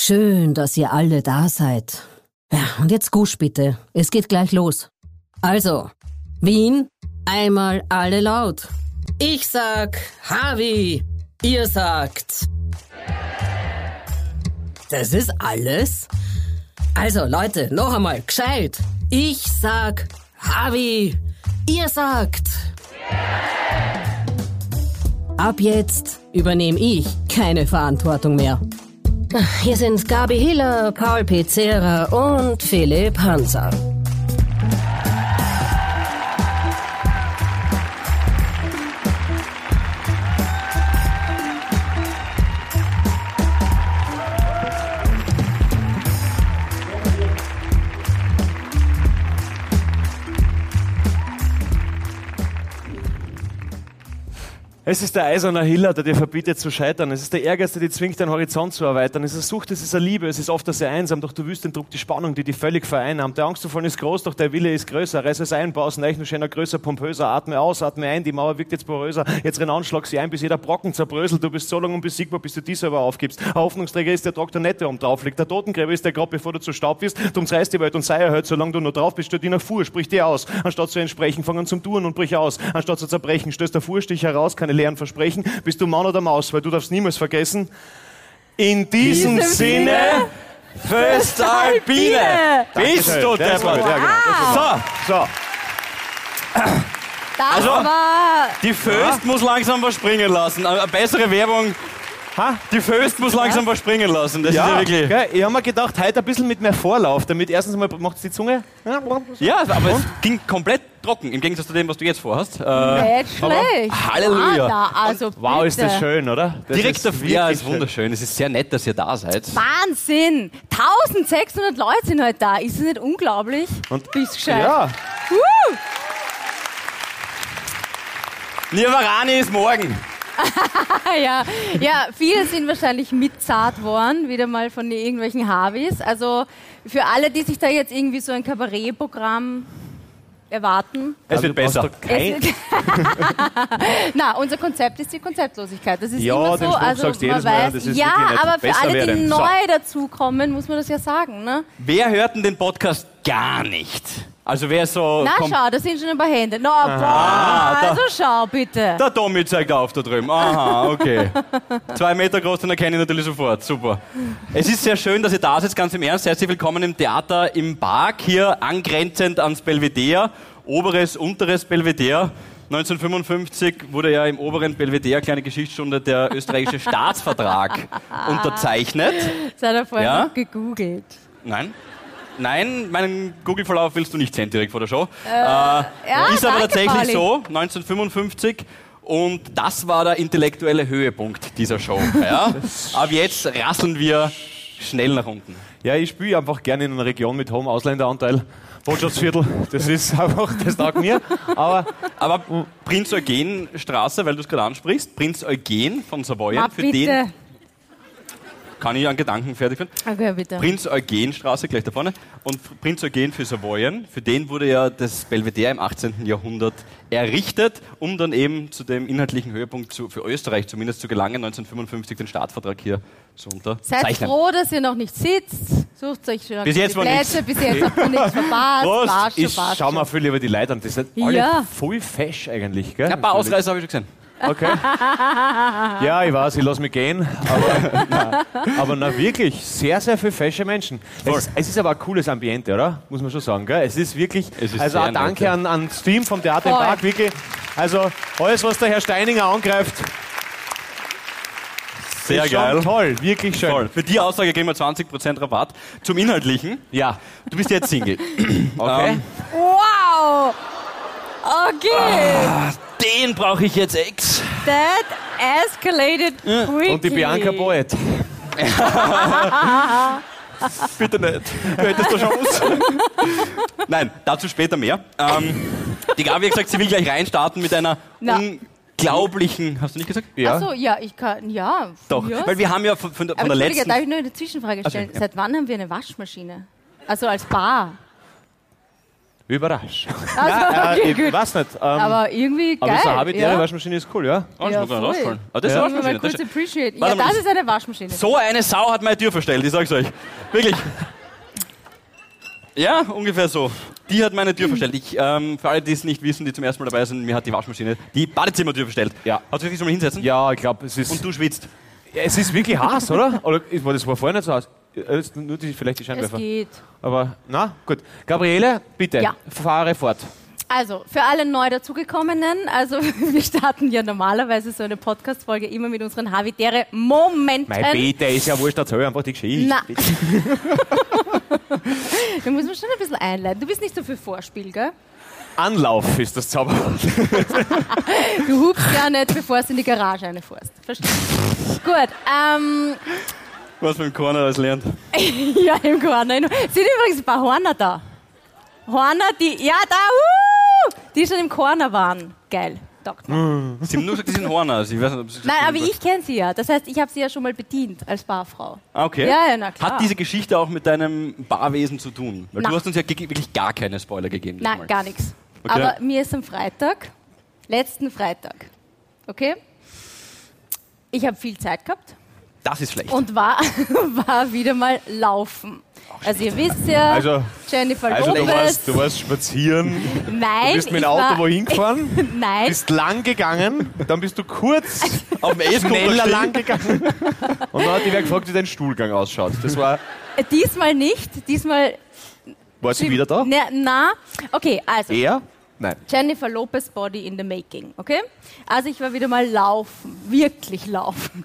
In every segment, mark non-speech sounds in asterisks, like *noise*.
Schön, dass ihr alle da seid. Ja, und jetzt Gusch bitte. Es geht gleich los. Also, Wien, einmal alle laut. Ich sag Harvey, ihr sagt. Das ist alles? Also, Leute, noch einmal, gescheit. Ich sag Harvey, ihr sagt. Ab jetzt übernehme ich keine Verantwortung mehr. Hier sind Gabi Hiller, Paul Pizzera und Philipp Hanser. Es ist der eiserne Hiller, der dir verbietet zu scheitern. Es ist der Ehrgeiz, der dich zwingt, deinen Horizont zu erweitern. Es ist Sucht, es ist eine Liebe, es ist oft sehr einsam, doch du wüsst den Druck, die Spannung, die dich völlig vereinnahmt. Der Angst davon ist groß, doch der Wille ist größer. Reiß es ein, baus nur schöner, größer, pompöser. Atme aus, atme ein, die Mauer wirkt jetzt poröser. Jetzt renn an, schlag sie ein, bis jeder Brocken zerbröselt. Du bist so lange unbesiegbar, bis du die selber aufgibst. Ein Hoffnungsträger ist der Doktor Nette, der um drauf liegt. Der Totengräber ist der Grab, bevor du zu Staub wirst. Du umreißt die Welt und sei erhört, solange du nur drauf bist, stört die nach Fuhr, sprich dir aus. Anstatt zu entsprechen, fang an zum Tun und brich aus. Anstatt zu zerbrechen, stößt der Fuhrstich heraus, keine leeren Versprechen bist du Mann oder Maus, weil du darfst niemals vergessen. In diesem, diesem Sinne, Föstalpine! Bist du der wow. ja, So, so. Das also, war die Föst ja. muss langsam was springen lassen. Eine bessere Werbung Ha? Die Föst muss langsam was springen lassen. Das ja, ist ja wirklich. Gell? Ich habe mir gedacht, heute ein bisschen mit mehr Vorlauf, damit erstens mal macht es die Zunge. Ja, aber es ging komplett trocken, im Gegensatz zu dem, was du jetzt vorhast. Äh, Nicht schlecht. Halleluja. Ah, na, also wow, ist das schön, oder? Das Direkt auf Ja, ist wunderschön. Es ist sehr nett, dass ihr da seid. Wahnsinn! 1600 Leute sind heute da. Ist es nicht unglaublich? Und Bist gescheit. Ja. Uh. Nirvarani ist morgen. *laughs* ja, ja, viele sind wahrscheinlich mitzart worden, wieder mal von irgendwelchen Harvis. Also für alle, die sich da jetzt irgendwie so ein Kabarettprogramm erwarten. Es wird besser. Es wird *laughs* Na, unser Konzept ist die Konzeptlosigkeit. Das ist ja, immer so. Den also sagst man weiß, das ist ja, aber für alle, die neu so. dazukommen, muss man das ja sagen. Ne? Wer hört denn den Podcast gar nicht? Also wer so. Na schau, da sind schon ein paar Hände. Na, boah, ah, also schau bitte. Der Tommy zeigt auf da drüben. Aha, okay. Zwei Meter groß, dann erkenne ich natürlich sofort. Super. Es ist sehr schön, dass ihr da seid, ganz im Ernst. Herzlich willkommen im Theater im Park, hier angrenzend ans Belvedere. Oberes, unteres Belvedere. 1955 wurde ja im oberen Belvedere, kleine Geschichtsstunde, der österreichische Staatsvertrag *laughs* unterzeichnet. Das hat er vorher ja? noch gegoogelt. Nein. Nein, meinen Google-Verlauf willst du nicht sehen direkt vor der Show. Äh, äh, ja, ist aber tatsächlich Pauli. so, 1955. Und das war der intellektuelle Höhepunkt dieser Show. *laughs* Ja? Ab jetzt rasseln wir schnell nach unten. Ja, ich spiele einfach gerne in einer Region mit hohem Ausländeranteil. Botschaftsviertel, das ist *laughs* einfach, das taugt mir. Aber, aber Prinz Eugen Straße, weil du es gerade ansprichst, Prinz Eugen von Savoyen, für den kann ich einen Gedanken fertig führen? Okay, bitte. Prinz Eugen Straße, gleich da vorne. Und Prinz Eugen für Savoyen, für den wurde ja das Belvedere im 18. Jahrhundert errichtet, um dann eben zu dem inhaltlichen Höhepunkt zu, für Österreich zumindest zu gelangen, 1955 den Staatsvertrag hier zu unterzeichnen. Seid froh, dass ihr noch nicht sitzt. Sucht euch schon bis jetzt Plätze, bis jetzt habt ihr nichts verpasst. *laughs* Prost. Passt ich schau mal viel über die Leute an. Die sind alle ja. voll fesch eigentlich. Gell? Ja, ein paar Ausreißer habe ich schon gesehen. Okay. Ja, ich weiß, ich lasse mich gehen. Aber, na, aber na, wirklich, sehr, sehr viele fesche Menschen. Es ist, es ist, aber ein cooles Ambiente, oder? Muss man schon sagen. Gell? Es ist wirklich, es ist also danke an, an das Team vom Theater im Park, wirklich. Also alles, was der Herr Steininger angreift, sehr ist geil. Toll, wirklich schön. Toll. Für die Aussage geben wir 20% Rabatt. Zum Inhaltlichen. Ja. Du bist jetzt Single. okay. Ähm, wow! Okay. Ah, den brauche ich jetzt ex. That escalated quickly. Und die Bianca Boet. *laughs* Bitte nicht. Du hättest eine Chance. Nein, dazu später mehr. Ähm, die Gabi hat gesagt, sie will gleich reinstarten mit einer unglaublichen. Hast du nicht gesagt? Ja. Achso, ja, ich kann. Ja. Doch, ja. weil wir haben ja von, von, von der letzten. Darf ich nur eine Zwischenfrage stellen? Okay, ja. Seit wann haben wir eine Waschmaschine? Also als Bar? Überrascht. *laughs* Also, okay, ich gut. weiß nicht. Ähm, Aber irgendwie geil. aber so Habitäre ja. Waschmaschine ist cool, ja? Oh, Ja, das muss man voll. rausfallen. Ah, das ist Ja. eine Mal Waschmaschine. kurz Das ist- appreciate. Ja, mal, das das- ist eine Waschmaschine. So eine Sau hat meine Tür verstellt, ich sag's euch. Wirklich. Ja, ungefähr so. Die hat meine Tür verstellt. Ich, ähm, für alle, die es nicht wissen, die zum ersten Mal dabei sind, mir hat die Waschmaschine die Badezimmertür verstellt. Ja. Hast du dich schon mal hinsetzen? Ja, ich glaube, es ist. Und du schwitzt. Ja, es ist wirklich heiß, oder? *laughs* Oder ist- war das war vorher nicht so heiß? Jetzt Nur die, vielleicht die Es Scheinwerfer. geht. Aber na, gut. Gabriele, bitte, Ja. fahre fort. Also, für alle neu dazugekommenen, also *laughs* wir starten ja normalerweise so eine Podcast-Folge immer mit unseren Habitäre Momenten. Mein Bitte ist ja wurscht, erzähl einfach die Geschichte. Na. *laughs* Da muss man schon ein bisschen einleiten. Du bist nicht so für Vorspiel, gell? Anlauf ist das Zauberwort. *laughs* Du hupst ja nicht, bevor du in die Garage reinfährst. Verstehe. Gut, ähm, Was mit dem Corner alles lernt. *laughs* ja, im Corner. Sind übrigens ein paar Horner da. Horner, die, ja, da, uh, die schon im Corner waren. Geil. *laughs* Sie haben nur gesagt, die sind Horner. Also ich weiß nicht, ob sie Nein, aber ich kenne sie ja. Das heißt, ich habe sie ja schon mal bedient als Barfrau. Ah, okay. Ja, ja, na klar. Hat diese Geschichte auch mit deinem Barwesen zu tun? Weil Na. du hast uns ja wirklich gar keine Spoiler gegeben. Nein, gar nichts. Okay. Aber mir ist am Freitag, letzten Freitag, okay? Ich habe viel Zeit gehabt Das ist schlecht. und war, *laughs* war wieder mal laufen. Also ihr wisst ja, Also- Jennifer Also du Lopez. warst, du warst spazieren, *laughs* nein, du bist mit ich dem Auto war, wohin gefahren, *laughs* Nein, bist lang gegangen, dann bist du kurz Auf dem E-Scooter lang gegangen und dann hat die wer gefragt, wie dein Stuhlgang ausschaut. Das war, äh, diesmal nicht. Diesmal. war sie wieder da? Na, na, okay, also. Er? Nein. Jennifer Lopez Body in the Making, okay? Also ich war wieder mal laufen, wirklich laufen.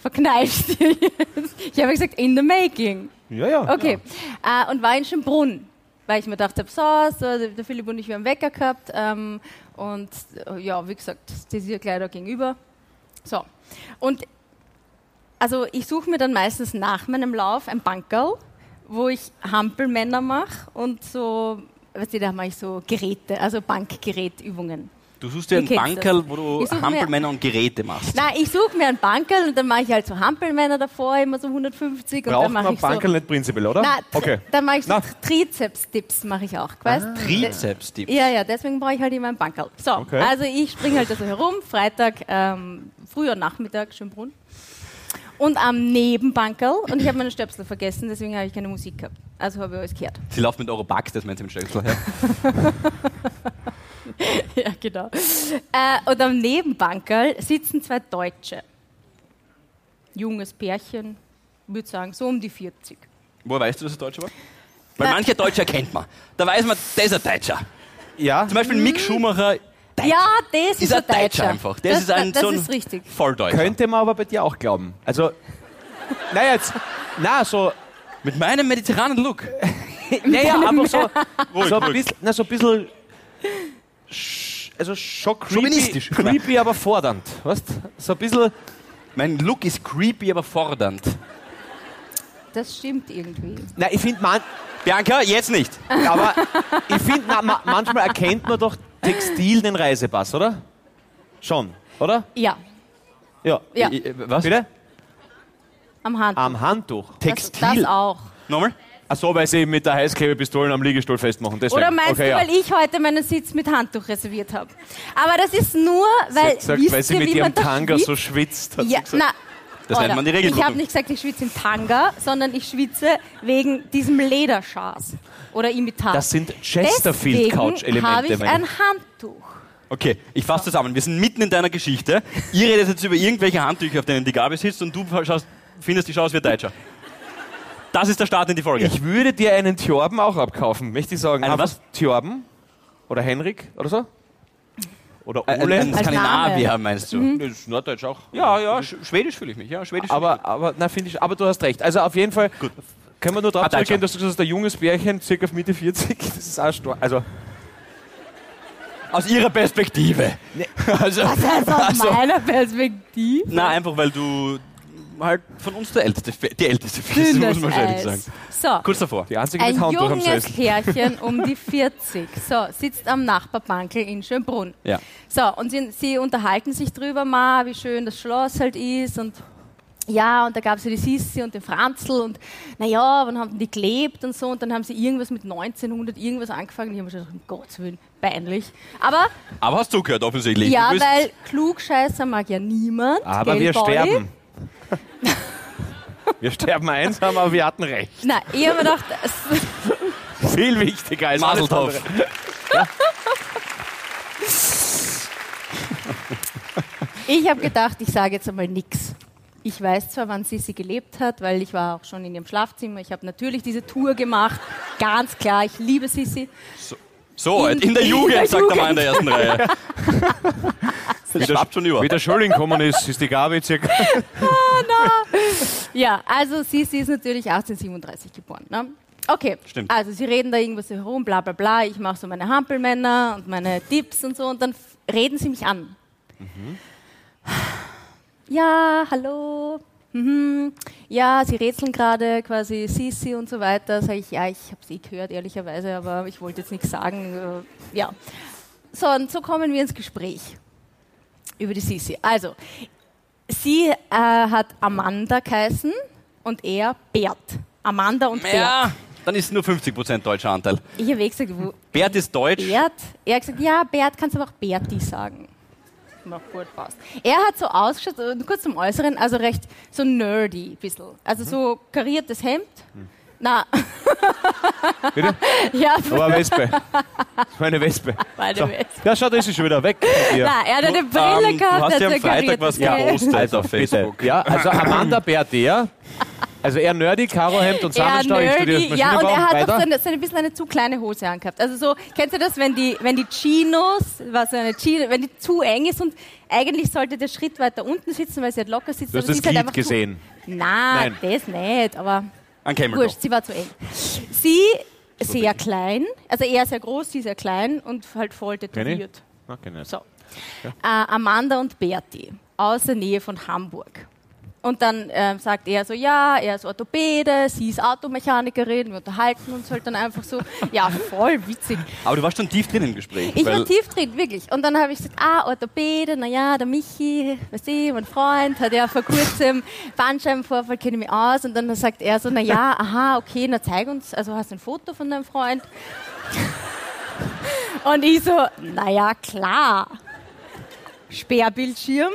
Verkneifst dir jetzt. Ich habe gesagt, in the making. Ja, ja. Okay. Äh, und war in Schönbrunn, weil ich mir dachte, so, so, der Philipp und ich, wir haben Wecker gehabt. Ähm, und äh, ja, wie gesagt, das ist hier gleich da gegenüber. So. Und also ich suche mir dann meistens nach meinem Lauf ein Bankerl, wo ich Hampelmänner mache und so, weißt du, da mache ich so Geräte, also Bankgerätübungen. Du suchst dir einen Bankerl, das? wo du Hampelmänner und Geräte machst. Nein, ich suche mir ein Bankerl und dann mache ich halt so Hampelmänner davor, immer so 150 und Braucht dann mache man ich so... Bankerl nicht prinzipiell, oder? Na, okay. dann mache ich so. Trizeps-Dips, mache ich auch, weißt Trizeps-Dips. Ja, ja, deswegen brauche ich halt immer ein Bankerl. So, Okay. also ich springe halt da so herum, Freitag, ähm, früher Nachmittag, Schönbrunn. Und am Nebenbankerl, und ich habe meine Stöpsel vergessen, deswegen habe ich keine Musik gehabt. Also habe ich alles gehört. Sie laufen mit Eurobucks, das meint sie mit Stöcksel. Ja. *laughs* *laughs* ja, genau. Äh, und am Nebenbankerl sitzen zwei Deutsche. Junges Pärchen, würde sagen, so um die 40. Woher weißt du, dass es Deutscher war? Weil manche Deutsche kennt man. Da weiß man, der ist ein Deutscher. Ja, Zum Beispiel Mick Schumacher Ja, das ist, ist ein Deutscher Deutscher einfach. Das, das ist ein das so ein ist richtig. Volldeutscher. könnte man aber bei dir auch glauben. Also, naja, jetzt, na, so, Mit meinem mediterranen Look. *laughs* naja, aber so, so ein bisschen, na, so ein bisschen, sch- also schon creepy, creepy, aber fordernd, weißt? So ein bisschen, Mein Look ist creepy, aber fordernd. Das stimmt irgendwie. na, ich finde, man, Bianca, jetzt nicht. aber ich finde, ma, manchmal erkennt man doch Textil den Reisepass, oder? Schon, oder? Ja, Ja. ja, I- i- Was? Bitte? am Handtuch. Am Handtuch. das, Textil. das auch. Nochmal? Ach so, weil sie mit der Heißklebepistolen am Liegestuhl festmachen. Deswegen. Oder meinst okay, du, ja. weil ich heute meinen Sitz mit Handtuch reserviert habe? Aber das ist nur, Sie weil, hat gesagt, wisst weil sie ihr, mit wie ihrem Tanga schwitzt? so schwitzt. Hat Ja, sie na, Das nennt man die Ich Regelblutung. habe nicht gesagt, ich schwitze im Tanga, sondern ich schwitze wegen diesem Lederschas oder Imitat. Das sind Deswegen habe Chesterfield-Couch-Elemente. ich meine ein Handtuch. Okay, ich fasse zusammen. Wir sind mitten in deiner Geschichte. Ihr redet jetzt über irgendwelche Handtücher, auf denen die Gabi sitzt und du schaust, findest, die schaust wie Deutscher. Das ist der Start in die Folge. Ich würde dir einen Thjorben auch abkaufen, möchte ich sagen. Einen was? Thjorben oder Henrik oder so. Oder ein, Ole. ein Als Skandinavier, Name. meinst du? Mhm. Das ist Norddeutsch auch. Ja, ja, sch Schwedisch fühle ich mich. Ja, Schwedisch Aber, aber, na, finde ich, aber du hast recht. Also auf jeden Fall können wir nur darauf Ah, zurückgehen, dass du gesagt hast, ein junges Bärchen, circa auf Mitte 40, das ist auch stark. Also. Aus ihrer Perspektive. *laughs* Also, Das heißt aus also, meiner Perspektive. na, einfach weil du halt von uns der Älteste, die Älteste Dünnes muss man Eis. sagen. So, Kurz davor. die einzige ein mit Handtuch am junges Sessel. Pärchen um die *laughs* 40 so, sitzt am Nachbarbankel in Schönbrunn. Ja. So, und sie, sie unterhalten sich drüber mal, wie schön das Schloss halt ist und ja, und da gab es ja die Sissi und den Franzl und naja, wann haben die gelebt und so und dann haben sie irgendwas mit 1900 irgendwas angefangen. Ich habe mir schon gedacht, um Gottes Willen, peinlich. Aber Aber hast du gehört, offensichtlich. ja, weil Klugscheißer mag ja niemand. Aber gell, wir Pauli? sterben. *laughs* wir sterben einsam, aber wir hatten recht. Na, ich habe mir gedacht, es- *laughs* Viel wichtiger als Maseltopf. ich habe gedacht, ich sage jetzt einmal nichts. Ich weiß zwar, wann Sissi gelebt hat, weil ich war auch schon in ihrem Schlafzimmer. Ich habe natürlich diese Tour gemacht. Ganz klar, ich liebe Sissi. so alt. In der In Jugend, der sagt der Mann in der ersten Reihe. *laughs* Das schwappt schon über. Wie der Schulding gekommen ist, ist die Gabi circa. *laughs* *laughs* Ja, also Sissi ist natürlich 1837 geboren. Ne? Okay, Stimmt. also sie reden da irgendwas so herum, bla bla bla. Ich mache so meine Hampelmänner und meine Tipps und so und dann reden sie mich an. Ja, hallo. Mhm. Ja, sie rätseln gerade quasi Sissi und so weiter. Sag ich, ja, ich habe es eh gehört, ehrlicherweise, aber ich wollte jetzt nichts sagen. Äh, Ja. So, und so kommen wir ins Gespräch über die Sissi. Also, sie äh, hat Amanda geheißen und er Bert. Amanda und Bert. Ja, dann ist nur 50% deutscher Anteil. Ich habe eh gesagt, Bert ist deutsch. Bert. Er hat gesagt, ja, Bert kannst du aber auch Berti sagen. Na gut, passt. Er hat so ausgeschaut, äh, kurz zum Äußeren, also recht so nerdy ein bisschen. Also so kariertes Hemd. Na. *laughs* Bitte? ja, Aber eine Wespe. Das *laughs* war eine Wespe. meine So. Wespe. Ja, schau, da ist sie schon wieder weg. dir. Na, er hat eine Brille ähm, gehabt, du hast ja ein am Freitag was gepostet auf Bitte. Facebook. Ja, also Amanda Berter. *laughs* Also eher nerdy, Karohemd und Samenstau. Ich studiere nerdy. Ja, und Maschinenbau. er hat auch so eine, so ein bisschen eine zu kleine Hose angehabt. Also so, kennst du das, wenn die, wenn die Chinos, was so eine Chino, wenn die zu eng ist und eigentlich sollte der Schritt weiter unten sitzen, weil sie halt locker sitzt. Du hast aber das halt Glied einfach gesehen. Zu, Nein, Nein. das nicht, aber wurscht, sie war zu eng. Sie sehr klein, also er sehr groß, sie sehr klein und halt voll tätowiert. Okay, nicht. So. Äh, Amanda und Berti aus der Nähe von Hamburg. Und dann ähm, sagt er so, ja, er ist Orthopäde, sie ist Automechanikerin, wir unterhalten uns halt dann einfach so. *laughs* Ja, voll witzig. Aber du warst schon tief drin im Gespräch. Ich war tief drin, wirklich. Und dann habe ich gesagt, ah, Orthopäde, naja, der Michi, weißt du, mein Freund, hat ja vor kurzem Bandscheibenvorfall, kenne ich mich aus. Und dann sagt er so, naja, *laughs* aha, okay, na zeig uns, also hast du ein Foto von deinem Freund? *laughs* Und ich so, naja, klar. Sperrbildschirm.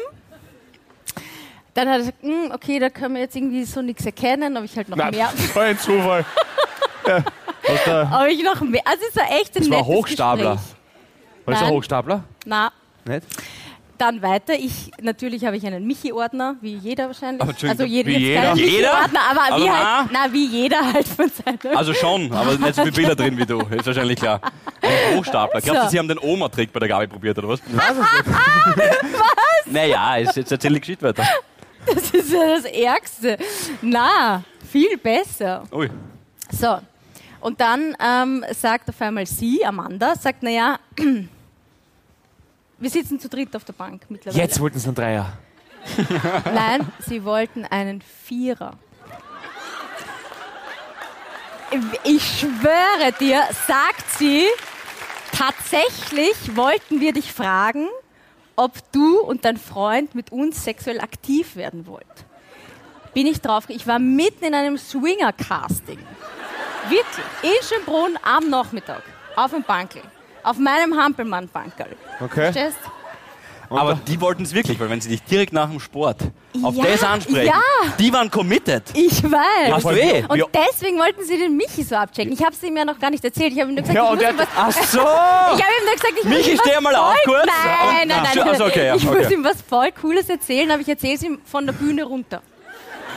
Dann hat er gesagt, "Hm, okay, da können wir jetzt irgendwie so nichts erkennen, ob ich halt noch Nein, mehr, *laughs* das war ein Zufall. *laughs* Ja. Ob ich noch mehr, also es war echt ein das war Hochstapler. Gespräch. war das ein Nein. Hochstapler? Na, Nicht? Dann weiter. Ich, natürlich habe ich einen Michi-Ordner, wie jeder wahrscheinlich. Aber Entschuldigung, also jeder, wie jeder? Jeder? Michi-Ordner, aber, Aber wie na? halt, na, wie jeder halt von seinem. Also schon, aber nicht so viele *laughs* Bilder drin wie du. Ist wahrscheinlich klar. Ein Hochstapler. Glaubst du, So. sie haben den Oma-Trick bei der Gabi probiert, oder was? was? Naja, jetzt jetzt erzähl die Geschichte weiter. *laughs* Das ist ja das Ärgste. Na, viel besser. Ui. So. Und dann ähm, sagt auf einmal sie, Amanda, sagt, naja, *clears throat* wir sitzen zu dritt auf der Bank mittlerweile. Jetzt wollten sie einen Dreier. *laughs* Nein, sie wollten einen Vierer. Ich schwöre dir, sagt sie, tatsächlich wollten wir dich fragen, ob du und dein Freund mit uns sexuell aktiv werden wollt. Bin ich drauf, ich war mitten in einem Swinger-Casting. Wirklich, in Schönbrunn am Nachmittag, auf dem Bankel, auf meinem Hampelmann-Bankerl. Okay. Verstehst? Aber die wollten es wirklich, weil wenn sie dich direkt nach dem Sport auf Ja, das ansprechen, ja. die waren committed. Ich weiß. Hast du eh? Und deswegen wollten sie den Michi so abchecken. Ich habe es ihm ja noch gar nicht erzählt. Ich habe ihm nur gesagt, Ja, ich, muss was, Ach so! ich habe ihm nur gesagt, ich Michi, steh mal auf kurz. Nein, nein, nein. Ach so, okay, ja, ich okay. muss ihm was voll Cooles erzählen, aber ich erzähle es ihm von der Bühne runter.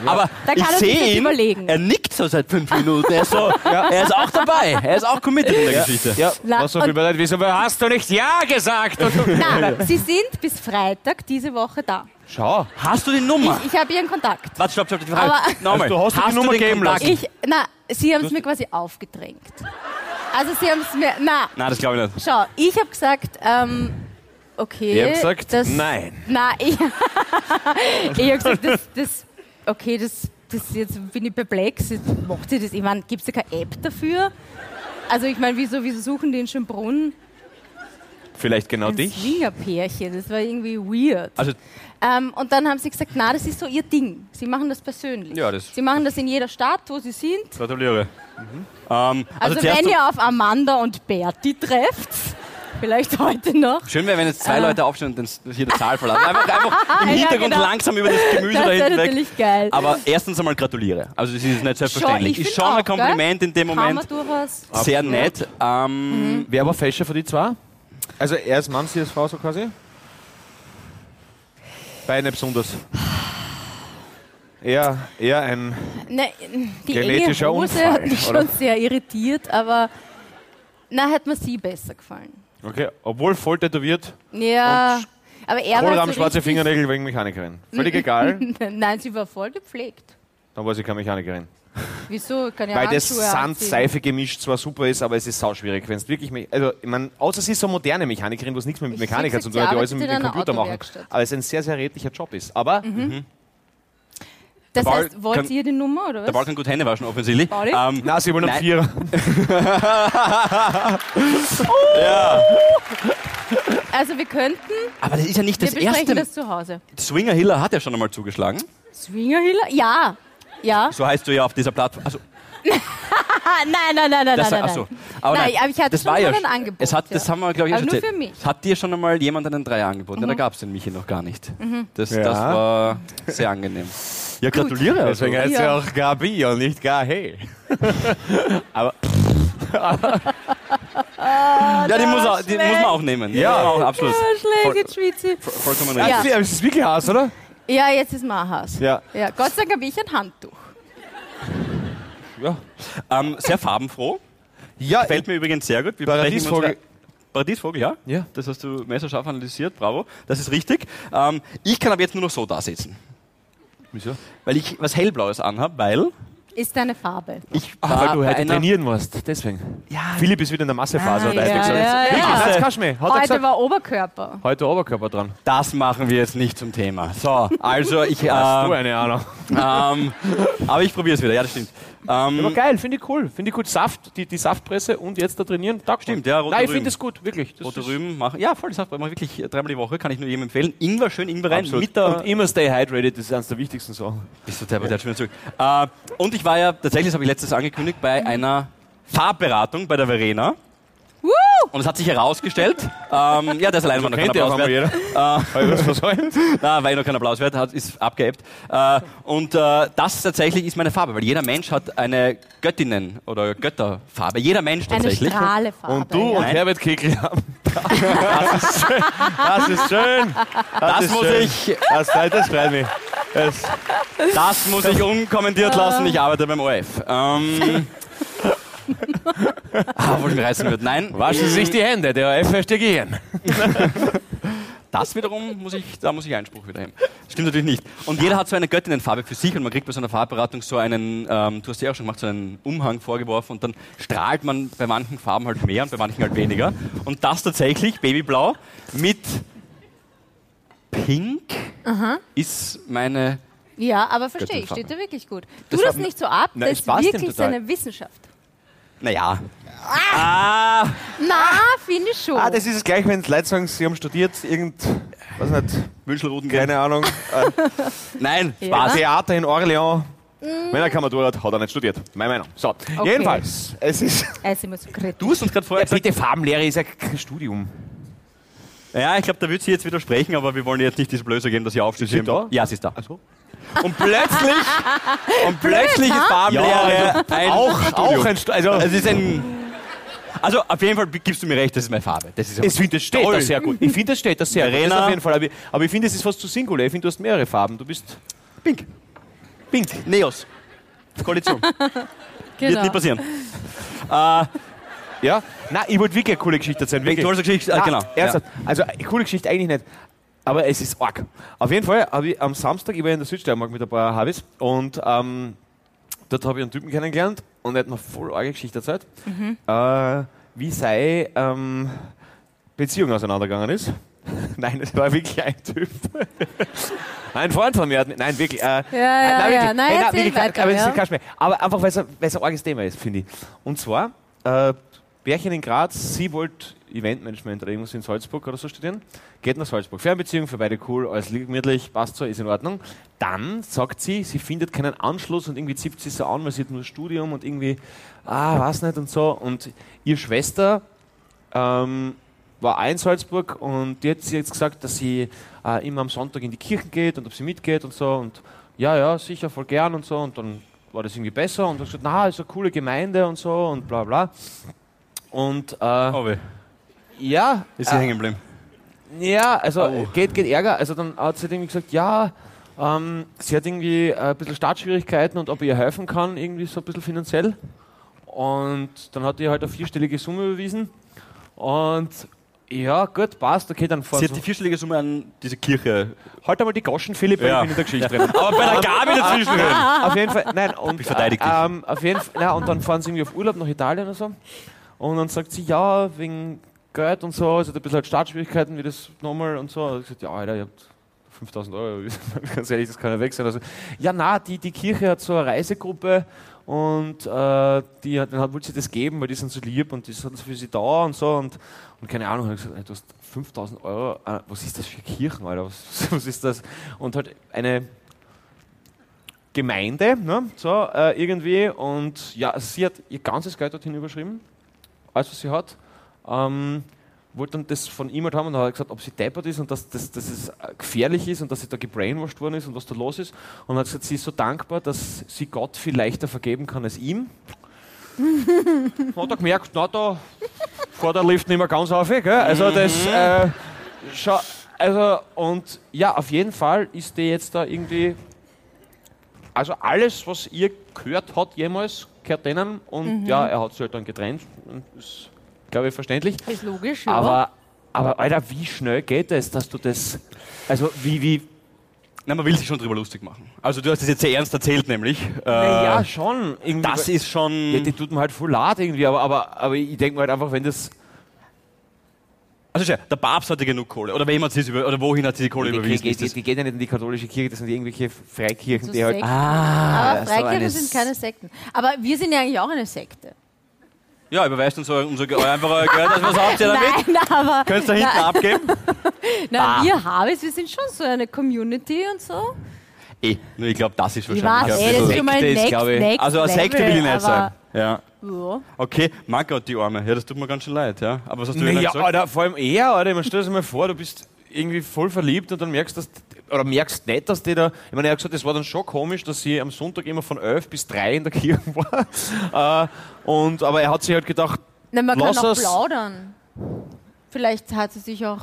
Aber Da ich er sehe ihn, überlegen. er nickt so seit fünf Minuten. Er ist, so, *laughs* er ist auch dabei. Er ist auch committed in der Geschichte. Ja, Na, was so viel bedeutet, wieso hast du nicht Ja gesagt? Nein, *laughs* sie sind bis Freitag diese Woche da. Schau. Hast du die Nummer? Ich habe ihren Kontakt. Warte, stopp, stopp, die Frage. Aber- Nochmal. Also, du hast dir die Nummer geben lassen. Ich, na, sie haben es mir quasi aufgedrängt. Also sie haben es mir, na, Nein, das glaube ich nicht. schau, ich habe gesagt, ähm, okay. *laughs* Ich hab gesagt, das, nein. Nein, ich, ich habe gesagt, das, das, okay, das, das jetzt bin ich perplex. Jetzt Macht sie das? Ich meine, gibt es da keine App dafür? Also ich meine, wieso, wieso suchen die in Schönbrunn? Vielleicht genau ein dich. Swingerpärchen. Das war irgendwie weird. Also, Ähm, und dann haben sie gesagt, na, das ist so ihr Ding. Sie machen das persönlich. Ja, das- sie machen das in jeder Stadt, wo sie sind. gratuliere. Ähm, also, Also, wenn ihr auf Amanda und Berti trefft, vielleicht heute noch. Schön wäre, wenn jetzt zwei Leute aufstehen und den, hier den Saal verlassen. Einfach, einfach im *laughs* Ja, Hintergrund genau. langsam über das Gemüse Das da wäre hinten weg. natürlich geil. Aber erstens einmal gratuliere. Also das ist nicht selbstverständlich. ich ist find schon ein auch, Kompliment in dem Kann man Moment. durchaus. Sehr nett. Ähm, Wer war fescher von die zwei? Also er ist Mann, sie ist Frau so quasi? Beide besonders. Eher, eher ein. Ne, die Genetischer enge Hose Unfall, hat mich oder? schon sehr irritiert, aber na, hat mir sie besser gefallen. Okay, obwohl voll tätowiert, Ja, aber er war so schwarze Fingernägel wegen Mechanikerin. Völlig *laughs* egal, Nein, sie war voll gepflegt. dann war sie keine Mechanikerin. Wieso? Kann ja Weil das Handschuhe Sand, anziehen. Seife gemischt zwar super ist, aber es ist sauschwierig. Wenn es wirklich, also ich mein, außer sie ist so moderne Mechanikerin, wo es nichts mehr mit Ich Mechaniker find, zu tun hat, die alles mit dem Computer machen. Aber es ein sehr, sehr redlicher Job ist. Aber Das Der Ball heißt, wollt kann- ihr die Nummer oder der Ball was? kann gut Hände waschen, offensichtlich. Pauli? Ähm, na, sie wollen um Nein. vier. *laughs* ja. *laughs* Also wir könnten, Aber das ist ja nicht wir das besprechen erste. das zu Hause. Swinger Hiller hat ja schon einmal zugeschlagen. Swinger Hiller? Ja. Ja. So heißt du ja auf dieser Plattform. Also, *laughs* nein, nein, nein, nein, das, nein, nein. achso. Aber Nein, aber ich hatte das schon war ja mal ein Angebot, Es hat, das ja. haben wir, glaube ich, Aber schon nur für mich. Hat dir schon einmal jemand einen Dreier angeboten? Ja, da gab es den Michi noch gar nicht. Das, das Ja. war sehr angenehm. Ja, gratuliere. Also. Deswegen heißt sie Ja. auch Gabi und nicht Gahe. *laughs* aber Ja, die muss, auch, die muss man auch nehmen. Die Ja. auch, absolut. Ja, schlecht, Voll- jetzt schwitze ich. Vollkommen Ja. richtig. aber es ist wirklich Hass, oder? Ja, jetzt ist Mahas. Ja. ja. Gott sei Dank habe ich ein Handtuch. Ja. Ähm, sehr farbenfroh. Ja, Gefällt mir übrigens sehr gut. Wir Paradiesvogel. Paradiesvogel, ja? Ja. Das hast du messerscharf analysiert, bravo. Das ist richtig. Ähm, ich kann aber jetzt nur noch so da sitzen. Wieso? Weil ich was Hellblaues anhabe, weil Ist deine Farbe. ich war weil du heute trainieren musst, deswegen. Ja, Philipp ist wieder in der Massephase, Ah, ja, ja, ja. Du. Hat er Heute gesagt. war Oberkörper. Heute Oberkörper dran. Das machen wir jetzt nicht zum Thema. So, also ich. Hast du Ähm, eine Ahnung. ähm, aber ich probiere es wieder, ja, das stimmt. Ähm, Aber geil, finde ich cool. Finde ich gut. Saft, die, die Saftpresse und jetzt da trainieren. Tag Stimmt, ja, rote Nein, ich finde es gut, wirklich. Das Rote Rüben machen. Ja, voll, das mache ich wirklich dreimal die Woche, kann ich nur jedem empfehlen. Ingwer, schön Ingwer rein. Absolut. Mit der, und immer stay hydrated, das ist eines der wichtigsten Sachen. Bist du der hat schon wieder zurück. Äh, und ich war ja, tatsächlich, das habe ich letztes angekündigt, bei einer Farbberatung bei der Verena. Und es hat sich herausgestellt, ähm, ja, das allein war noch kein Applaus wert. jeder. Habe ich was versäumt? Na, weil noch kein Applaus wert hat, ist abgeebbt. Äh, und äh, das tatsächlich ist meine Farbe, weil jeder Mensch hat eine Göttinnen- oder Götterfarbe. Jeder Mensch Eine tatsächlich. Strahlefarbe. Und du ja. und Herbert Kekli haben. *laughs* Das ist schön. Das ist schön. Das ist muss schön. ich, Das, das freut mich. Das, das muss ich unkommentiert lassen. Ich arbeite beim OF. Ähm, *laughs* *laughs* ah, mir reißen wird. Nein, waschen Sie sich die Hände, der OF möchte gehen. *laughs* Das wiederum muss ich, da muss ich Einspruch wieder hin. Stimmt natürlich nicht. Und jeder hat so eine Göttinnenfarbe für sich und man kriegt bei so einer Farbberatung so einen, ähm, du hast ja auch schon gemacht, so einen Umhang vorgeworfen und dann strahlt man bei manchen Farben halt mehr und bei manchen halt weniger. Und das tatsächlich, Babyblau, mit Pink ist meine. Ja, aber verstehe ich, steht dir wirklich gut. Das Tu das war- nicht so ab, Na, das ist wirklich seine Wissenschaft. Naja. Ah! Na, finde ich schon. Ah, das ist es gleich, wenn Leute sagen, sie haben studiert, irgend, weiß nicht, Wünschelruten keine Ahnung, äh, *laughs* Nein, Ja. Spaß. Theater in Orléans. Wenn er kein Matura hat, hat er nicht studiert. Meine Meinung. So, jedenfalls, es ist. ist immer so kritisch. Du hast uns gerade vorher Ja, gesagt, bitte, Farbenlehre ist ja kein Studium. ja, ich glaube, da wird sie jetzt widersprechen, aber wir wollen jetzt nicht diese Blöße geben, dass sie aufsteht. Ist sie da? Ja, sie ist da. Achso. Und plötzlich, und *laughs* plötzlich ist Farbenlehre ein Auch, auch ein. Also, Es ist ein. Also auf jeden Fall gibst du mir recht, das ist meine Farbe. Das ist ich finde, das steht Toll. da sehr gut. Ich finde, das steht da sehr gut. Das Verena. auf jeden Fall. Aber ich, aber ich finde, es ist fast zu singular. Ich finde, du hast mehrere Farben. Du bist pink. pink. Neos. Koalition. *laughs* Wird Genau. nie passieren. Ja? Nein, ich wollte wirklich eine coole Geschichte erzählen. Wirklich. toller Geschichte, äh, Nein, genau. Ernsthaft. Also, eine coole Geschichte eigentlich nicht. Aber es ist arg. Auf jeden Fall habe ich am Samstag, ich war in der Südsteiermark mit ein paar Habis und ähm, dort habe ich einen Typen kennengelernt und er hat mir voll arge Geschichte erzählt, äh, wie seine ähm, Beziehung auseinandergegangen ist. *laughs* Nein, es war wirklich ein Typ. *laughs* ein Freund von mir hat mich, nein, wirklich. Äh, ja, ja, ja. Nein, erzähl wirklich, weiter, aber, ja. kein Schmäh. aber einfach, weil es ein, arges Thema ist, finde ich. Und zwar, äh, Bärchen in Graz, sie wollte Eventmanagement oder irgendwas in Salzburg oder so studieren, geht nach Salzburg. Fernbeziehung für beide cool, alles gemütlich, passt so, ist in Ordnung. Dann sagt sie, sie findet keinen Anschluss und irgendwie zippt sie so an, weil sie hat nur Studium und irgendwie, ah, weiß nicht und so. Und ihre Schwester ähm, war auch in Salzburg und die hat sie jetzt gesagt, dass sie äh, immer am Sonntag in die Kirchen geht und ob sie mitgeht und so. Und ja, ja, sicher, voll gern und so. Und dann war das irgendwie besser und hat gesagt, na, ist eine coole Gemeinde und so und bla bla. Und äh. Ja, Ist sie äh, hängen geblieben? ja, also Oh. geht, geht Ärger. Also dann hat sie halt irgendwie gesagt, ja, ähm, sie hat irgendwie äh, ein bisschen Startschwierigkeiten und ob ich ihr helfen kann, irgendwie so ein bisschen finanziell. Und dann hat ihr halt eine vierstellige Summe überwiesen. Und ja, gut, passt, okay, dann fahren Sie hat die vierstellige Summe an diese Kirche. Halt einmal die Goschen, Philipp, Ja. ich bin in der Geschichte drin. *laughs* Aber bei der Gabi dazwischen. *laughs* auf jeden Fall, nein, und, Ich verteidige dich. ähm, auf jeden Fall, ja, und dann fahren sie irgendwie auf Urlaub nach Italien oder so. Und dann sagt sie, ja, wegen Geld und so, also ein bisschen halt Startschwierigkeiten, wie das nochmal und so. Und ich gesagt, ja, Alter, ihr habt 5000 Euro, *laughs* ganz ehrlich, das kann ja weg sein. Also, ja, na, die, die Kirche hat so eine Reisegruppe und äh, die hat, dann hat, wollte sie das geben, weil die sind so lieb und die sind für sie da und so. Und, und keine Ahnung, ich gesagt, du hast 5000 Euro, äh, was ist das für Kirchen, Alter, was, *laughs* was ist das? Und halt eine Gemeinde, ne, so äh, irgendwie. Und ja, also sie hat ihr ganzes Geld dorthin überschrieben, alles was sie hat. Ähm, wollte dann das von ihm halt haben und hat er gesagt, ob sie deppert ist und dass, dass, dass es äh, gefährlich ist und dass sie da gebrainwashed worden ist und was da los ist. Und hat gesagt, sie ist so dankbar, dass sie Gott viel leichter vergeben kann als ihm. *laughs* hat er gemerkt, na da fährt der Lift nicht mehr ganz auf, gell? Also das, äh, schau, also und ja, auf jeden Fall ist die jetzt da irgendwie also alles, was ihr gehört hat jemals, gehört denen. Und ja, er hat sich halt dann getrennt. Und ist, glaube ich, verständlich. Ist logisch, ja. Aber, aber Alter, wie schnell geht es, dass du das. Also, wie, wie. Nein, man will sich schon drüber lustig machen. Also du hast das jetzt sehr ernst erzählt, nämlich. Äh, Naja, schon. Irgendwie, das ist schon. Ja, die tut mir halt voll leid irgendwie, aber, aber, aber ich denke mir halt einfach, wenn das. also schau, der Papst hatte genug Kohle. Oder wem hat sie es über, oder wohin hat sie die Kohle Die, überwiesen? die, Ist die, die gehen ja nicht in die katholische Kirche, das sind irgendwelche Freikirchen, So die halt. Sekten. Ah, Aber so Freikirchen eine sind keine Sekten. Aber wir sind ja eigentlich auch eine Sekte. Ja, überweist uns unser, euer, einfach euer Geld. Also was habt ihr damit? Nein, aber Könnt ihr da hinten abgeben? *laughs* na, wir Habis, wir sind schon so eine Community und so. Eh, nur ich glaube, das ist Ich wahrscheinlich weiß, ein ey, das ist bisschen- schon mal ist, ich. next Also eine Sekte will ich nicht sein. aber- Ja. Ja. Okay, mein Gott, die Arme. Ja, das tut mir ganz schön leid. Ja. Aber was hast du denn ja, gesagt? Alter, vor allem eher, Alter, man stell dir das mal vor, du bist irgendwie voll verliebt und dann merkst du, oder merkst nicht, dass die da, ich meine, er hat gesagt, es war dann schon komisch, dass sie am Sonntag immer von 11 bis 3 in der Kirche *laughs* war. Äh, und, aber er hat sich halt gedacht, Na, man Lass kann auch es. plaudern. Vielleicht hat sie sich auch.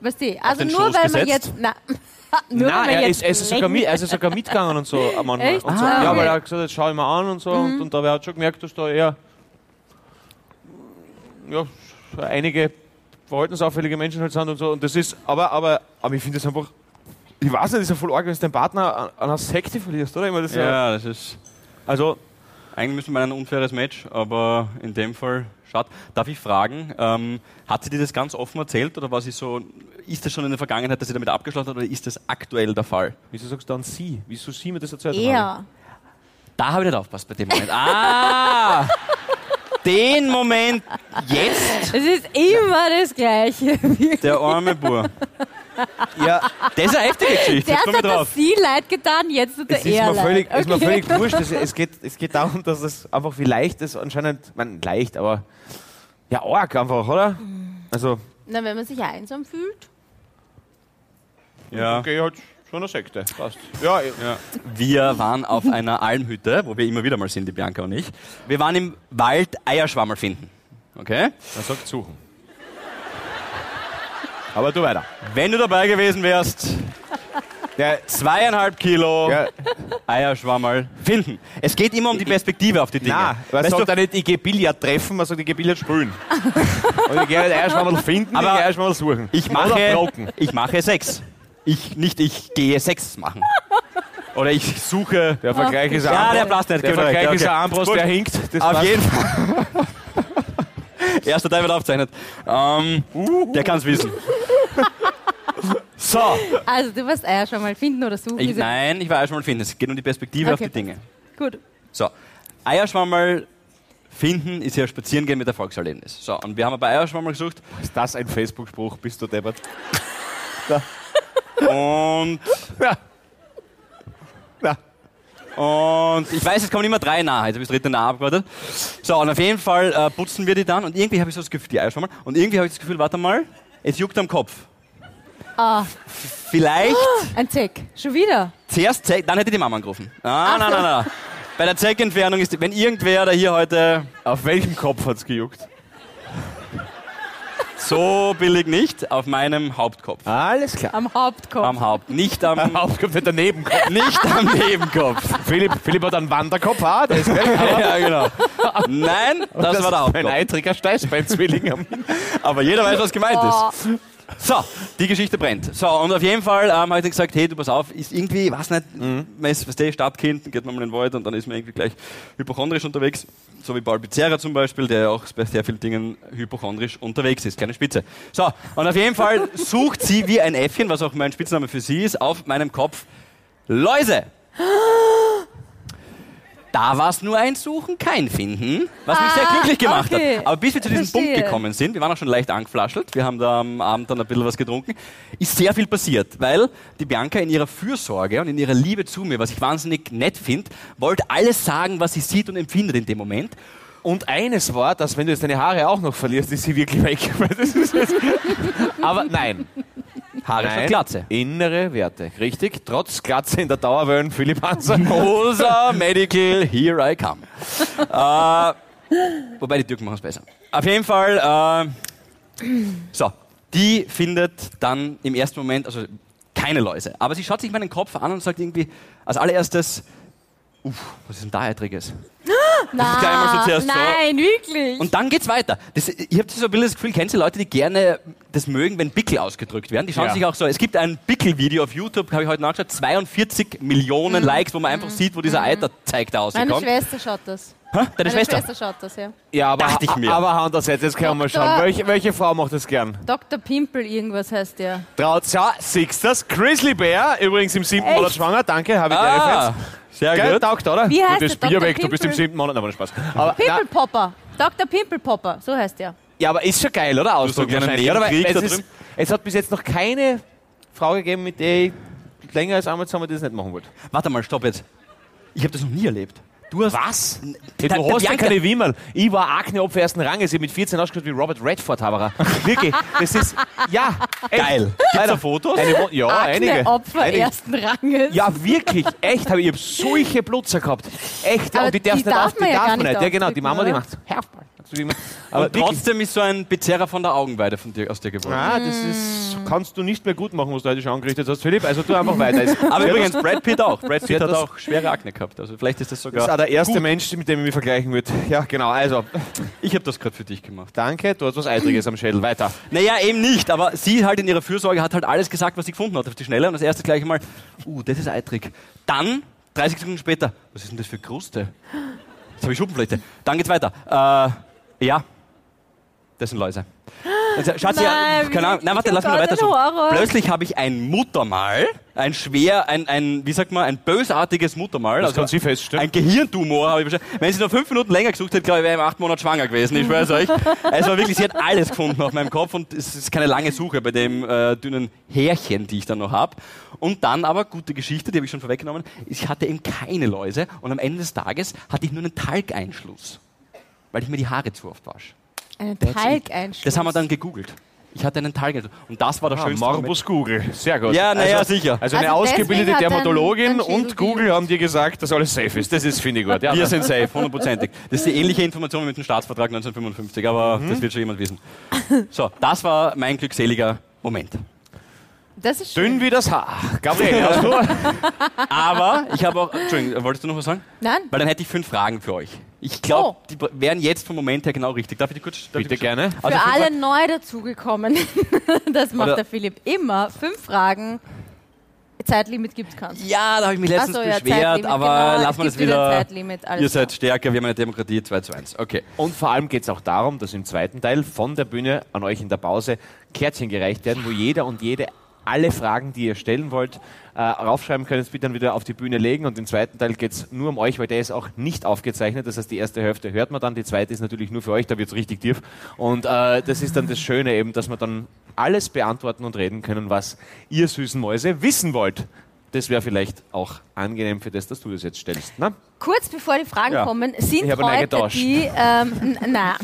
Weißt du, also den nur Schoß weil man gesetzt? jetzt. Na, *laughs* nur nein, weil man er jetzt ist, er, ist sogar mit, er ist sogar mitgegangen und so. am Anfang. Echt? Und so. Ah, Ja, okay. Mhm. weil er hat gesagt, jetzt schau ich mal an und so. Und, und da hat schon gemerkt, dass da eher ja, einige verhaltensauffällige Menschen halt sind und so. Und das ist, aber, aber, aber ich finde das einfach, ich weiß nicht, das ist ja voll arg, wenn du deinen Partner an, an einer Sekte verlierst, oder? Ich meine, das ist ja, Ja, das ist. also, Eigentlich müssen wir ein unfaires Match, aber in dem Fall, schade. Darf ich fragen, ähm, hat sie dir das ganz offen erzählt oder war sie so, ist das schon in der Vergangenheit, dass sie damit abgeschlossen hat oder ist das aktuell der Fall? wieso sagst du dann sie? Wieso sie mir das erzählt? hat? Er. Da habe ich nicht aufgepasst bei dem Moment. Ah! *laughs* Den Moment jetzt, Es ist immer das Gleiche. der arme Bur. *laughs* Ja, Das ist eine heftige Geschichte, jetzt Zuerst hat er sie leid getan, jetzt tut es er ist er mir leid. völlig, ist mir Okay. völlig wurscht. Es, es, geht, es geht darum, dass es einfach wie leicht ist, anscheinend, man leicht, aber ja, arg einfach, oder? Also, Na, wenn man sich einsam fühlt. Ja. okay, halt schon eine Sekte, passt. Ja, ja. Wir waren auf einer Almhütte, wo wir immer wieder mal sind, die Bianca und ich. Wir waren im Wald Eierschwammerl finden. Okay? man sagt suchen. Aber du weiter. Wenn du dabei gewesen wärst, Der, zweieinhalb Kilo ja, Eierschwammerl finden. Es geht immer um die Perspektive auf die Dinge. nein, man weißt sagt du, auch nicht, ich gehe Billard treffen, man sagt, ich gehe Billard spielen. Und ich gehe nicht Eierschwammerl finden, Aber ich gehe Eierschwammerl suchen. ich mache, ich mache Sex. Ich, nicht ich gehe Sex machen. Oder ich suche. Der Vergleich ist Ja, ein der passt nicht. Der weg. Vergleich Ja, ist okay. ein Armbrust, der hinkt. Das Auf jeden Fall. *laughs* *laughs* Erster Teil wird aufgezeichnet. Ähm, der kann es wissen. So. Also, du wirst Eier schon mal finden oder suchen. Ich, nein, ich war Eierschwammerl finden. Es geht um die Perspektive auf Okay. die Dinge. Gut. So. Eierschwammerl Finden ist ja Spazierengehen mit Erfolgserlebnis. So, und wir haben bei schon mal gesucht. Ist das ein Facebook-Spruch? Bist du deppert? *laughs* Und, Ja. Ja. Und ich weiß, es kommen immer drei nahe. Jetzt habe ich das dritte nahe abgewartet. So, und auf jeden Fall äh, putzen wir die dann. Und irgendwie habe ich so das Gefühl, die Eier schon mal. Und irgendwie habe ich das Gefühl, warte mal, es juckt am Kopf. Ah, Vielleicht *gasps* ein Zeck. Schon wieder. zuerst Zeck, dann hätte die Mama angerufen. Ah, nein, nein, nein. Bei der Zeckentfernung ist, wenn irgendwer da hier heute Auf welchem Kopf hat's gejuckt? So billig nicht, auf meinem Hauptkopf. Alles klar. Am Hauptkopf. Am Haupt, nicht am, Aufkopf nicht daneben. nicht am Nebenkopf. Philipp, Philipp hat einen Wanderkopf, ah, der ist. Aber ja, genau. Nein, das, war der Ein Hauptkopf. eitriger Steißbeinzwilling. am- Aber jeder weiß, was gemeint Oh. ist. So, die Geschichte brennt. So, und auf jeden Fall ähm, habe ich dann gesagt, hey, du pass auf, ist irgendwie, weiß nicht, Mhm. man ist, weißt du, Stadtkind, dann geht man mal in den Wald und dann ist man irgendwie gleich hypochondrisch unterwegs. So wie Paul Pizzerra zum Beispiel, der ja auch bei sehr vielen Dingen hypochondrisch unterwegs ist. Keine Spitze. So, und auf jeden Fall sucht sie wie ein Äffchen, was auch mein Spitzname für sie ist, auf meinem Kopf Läuse. *gasps* Da war es nur ein Suchen, kein Finden, was mich sehr Ah, glücklich gemacht okay. hat. Aber bis wir zu diesem Punkt gekommen sind, wir waren auch schon leicht angeflaschelt, wir haben da am Abend dann ein bisschen was getrunken, ist sehr viel passiert, weil die Bianca in ihrer Fürsorge und in ihrer Liebe zu mir, was ich wahnsinnig nett finde, wollte alles sagen, was sie sieht und empfindet in dem Moment. Und eines war, dass wenn du jetzt deine Haare auch noch verlierst, ist sie wirklich weg. *laughs* Aber nein. Haare statt Nein. Glatze. Innere Werte. Richtig? Trotz Glatze in der Dauerwellen, Philipp Hanser. *laughs* Mosa Medical, here I come. äh, wobei die Türken machen es besser. Auf jeden Fall, äh, so, die findet dann im ersten Moment, also keine Läuse, aber sie schaut sich meinen Kopf an und sagt irgendwie als allererstes, uff, was ist denn da Eitriges? Na, gleich mal so zuerst so. nein, wirklich. Und dann geht's weiter. Das, ich habe so ein bisschen das Gefühl, kennst du Leute, die gerne das mögen, wenn Pickel ausgedrückt werden? Die schauen Ja. sich auch so. Es gibt ein Pickel-Video auf YouTube, habe ich heute nachgeschaut, 42 Millionen Likes, wo man einfach sieht, wo dieser Eiterzeig da Meine rauskommt. Schwester schaut das. Hä? Deine Meine Schwester? Schwester schaut das, ja. Ja, aber, Dachte ich mir. aber andererseits, jetzt können wir mal schauen. Welche, welche Frau macht das gern? Dr. Pimpel irgendwas heißt der. Traut, ja, siehst das? Grizzly Bear, übrigens im siebten? Monat schwanger. Danke, habe ich Ah, sehr gut. taugt, oder? Wie heißt du, das Bier Dr. weg, du bist im? Siebten Monat, aber Spaß. Aber, na, Pimpelpopper. Dr. Pimpelpopper, so heißt der. ja, aber ist schon geil, oder? Ausdruck wahrscheinlich, oder? Weil es, ist, es hat bis jetzt noch keine Frau gegeben, mit der ich länger als einmal zusammen das nicht machen wollte. Warte mal, stopp jetzt. Ich habe das noch nie erlebt. Du hast Was? Der- du der hast ja keine Wimmerl. Ich war Akne-Opfer ersten Ranges. Ich hab mit 14 ausgeschaut wie Robert Redford, Haberer. Wirklich. Das ist, ja. echt. Geil. Da Fotos? Eine, ja, einige. Opfer einige. ersten Ranges. Ja, wirklich, echt, habe ich, ich hab solche Blutzer gehabt. Echt, Aber und die darfst die nicht darf auf, die darf man nicht nicht. Ja, genau, die Mama, die macht Herzball. Man- Aber Und wirklich, trotzdem ist so ein Bezerrer von der Augenweide von dir, aus dir geworden. ah, das ist, kannst du nicht mehr gut machen, was du heute schon angerichtet hast, Philipp. Also tu einfach weiter. *laughs* Aber übrigens, Brad Pitt auch. Brad *laughs* Pitt hat auch schwere Akne gehabt. Also vielleicht ist das das ist sogar. auch der erste Gut. Mensch, mit dem ich mich vergleichen würde. Ja, genau. Also, Ich habe das gerade für dich gemacht. danke, du hast was Eitriges am Schädel. Weiter. Naja, eben nicht, aber sie halt in ihrer Fürsorge hat halt alles gesagt, was sie gefunden hat auf die Schnelle. Und das erste gleich mal, uh, das ist eitrig. Dann, 30 Sekunden später, was ist denn das für Kruste? Jetzt habe ich Schuppenflechte. Dann geht's weiter. Äh, ja, das sind Läuse. Also, schaut *gasps* sie Nein, ja, keine Ahnung, nein, warte, lass mich Gott, weiter. Horror. Plötzlich habe ich ein Muttermal, ein schwer, ein, ein, wie sagt man, ein bösartiges Muttermal. Das kann sie feststellen. Ein Gehirntumor habe ich wahrscheinlich. Wenn sie noch fünf Minuten länger gesucht hätte, glaube ich, wäre ich im acht Monat schwanger gewesen. Ich schwöre es euch. Es war wirklich, sie hat alles gefunden auf meinem Kopf und es ist keine lange Suche bei dem äh, dünnen Härchen, die ich dann noch habe. Und dann aber, gute Geschichte, die habe ich schon vorweggenommen, ich hatte eben keine Läuse und am Ende des Tages hatte ich nur einen Talgeinschluss, weil ich mir die Haare zu oft wasche. Einen. Talgeinschluss. Das haben wir dann gegoogelt. Ich hatte einen Talgeinschluss. Und das war der Ah, schönste Morbus Google. Sehr gut. Ja, na ja, also, sicher. Also eine Also ausgebildete Dermatologin und Google haben dir gesagt, dass alles safe ist. Das ist, finde ich gut. Ja, Wir sind safe, hundertprozentig. Das ist die ähnliche Information wie mit dem Staatsvertrag 1955, aber Mhm. das wird schon jemand wissen. So, das war mein glückseliger Moment. Das ist schön. Dünn wie das Haar. Gabriel, *laughs* hast du? Aber ich habe auch. Entschuldigung, wolltest du noch was sagen? Nein? Weil dann hätte ich fünf Fragen für euch. Ich glaube, Oh. die wären jetzt vom Moment her genau richtig. Darf ich die kurz? ich Bitte kurz- gerne. Für Also fünf alle Fragen- neu dazugekommen, *laughs* das macht Oder- der Philipp immer. Fünf Fragen. Zeitlimit gibt es keins. Ja, da habe ich mich letztens so, ja, beschwert, Zeitlimit, aber genau. lassen wir das wieder. Zeitlimit, Ihr seid stärker, wir haben eine Demokratie 2 zu 1. Okay. Und vor allem geht es auch darum, dass im zweiten Teil von der Bühne an euch in der Pause Kärtchen gereicht werden, wo jeder und jede alle Fragen, die ihr stellen wollt, äh, raufschreiben könnt, es bitte dann wieder auf die Bühne legen. Und im zweiten Teil geht es nur um euch, weil der ist auch nicht aufgezeichnet. Das heißt, die erste Hälfte hört man dann, die zweite ist natürlich nur für euch, da wird es richtig tief. Und äh, das ist dann das Schöne eben, dass wir dann alles beantworten und reden können, was ihr süßen Mäuse wissen wollt. Das wäre vielleicht auch angenehm für das, dass du das jetzt stellst. Ne? Kurz bevor die Fragen Ja. kommen, sind Ich habe ihn heute die, ähm, na,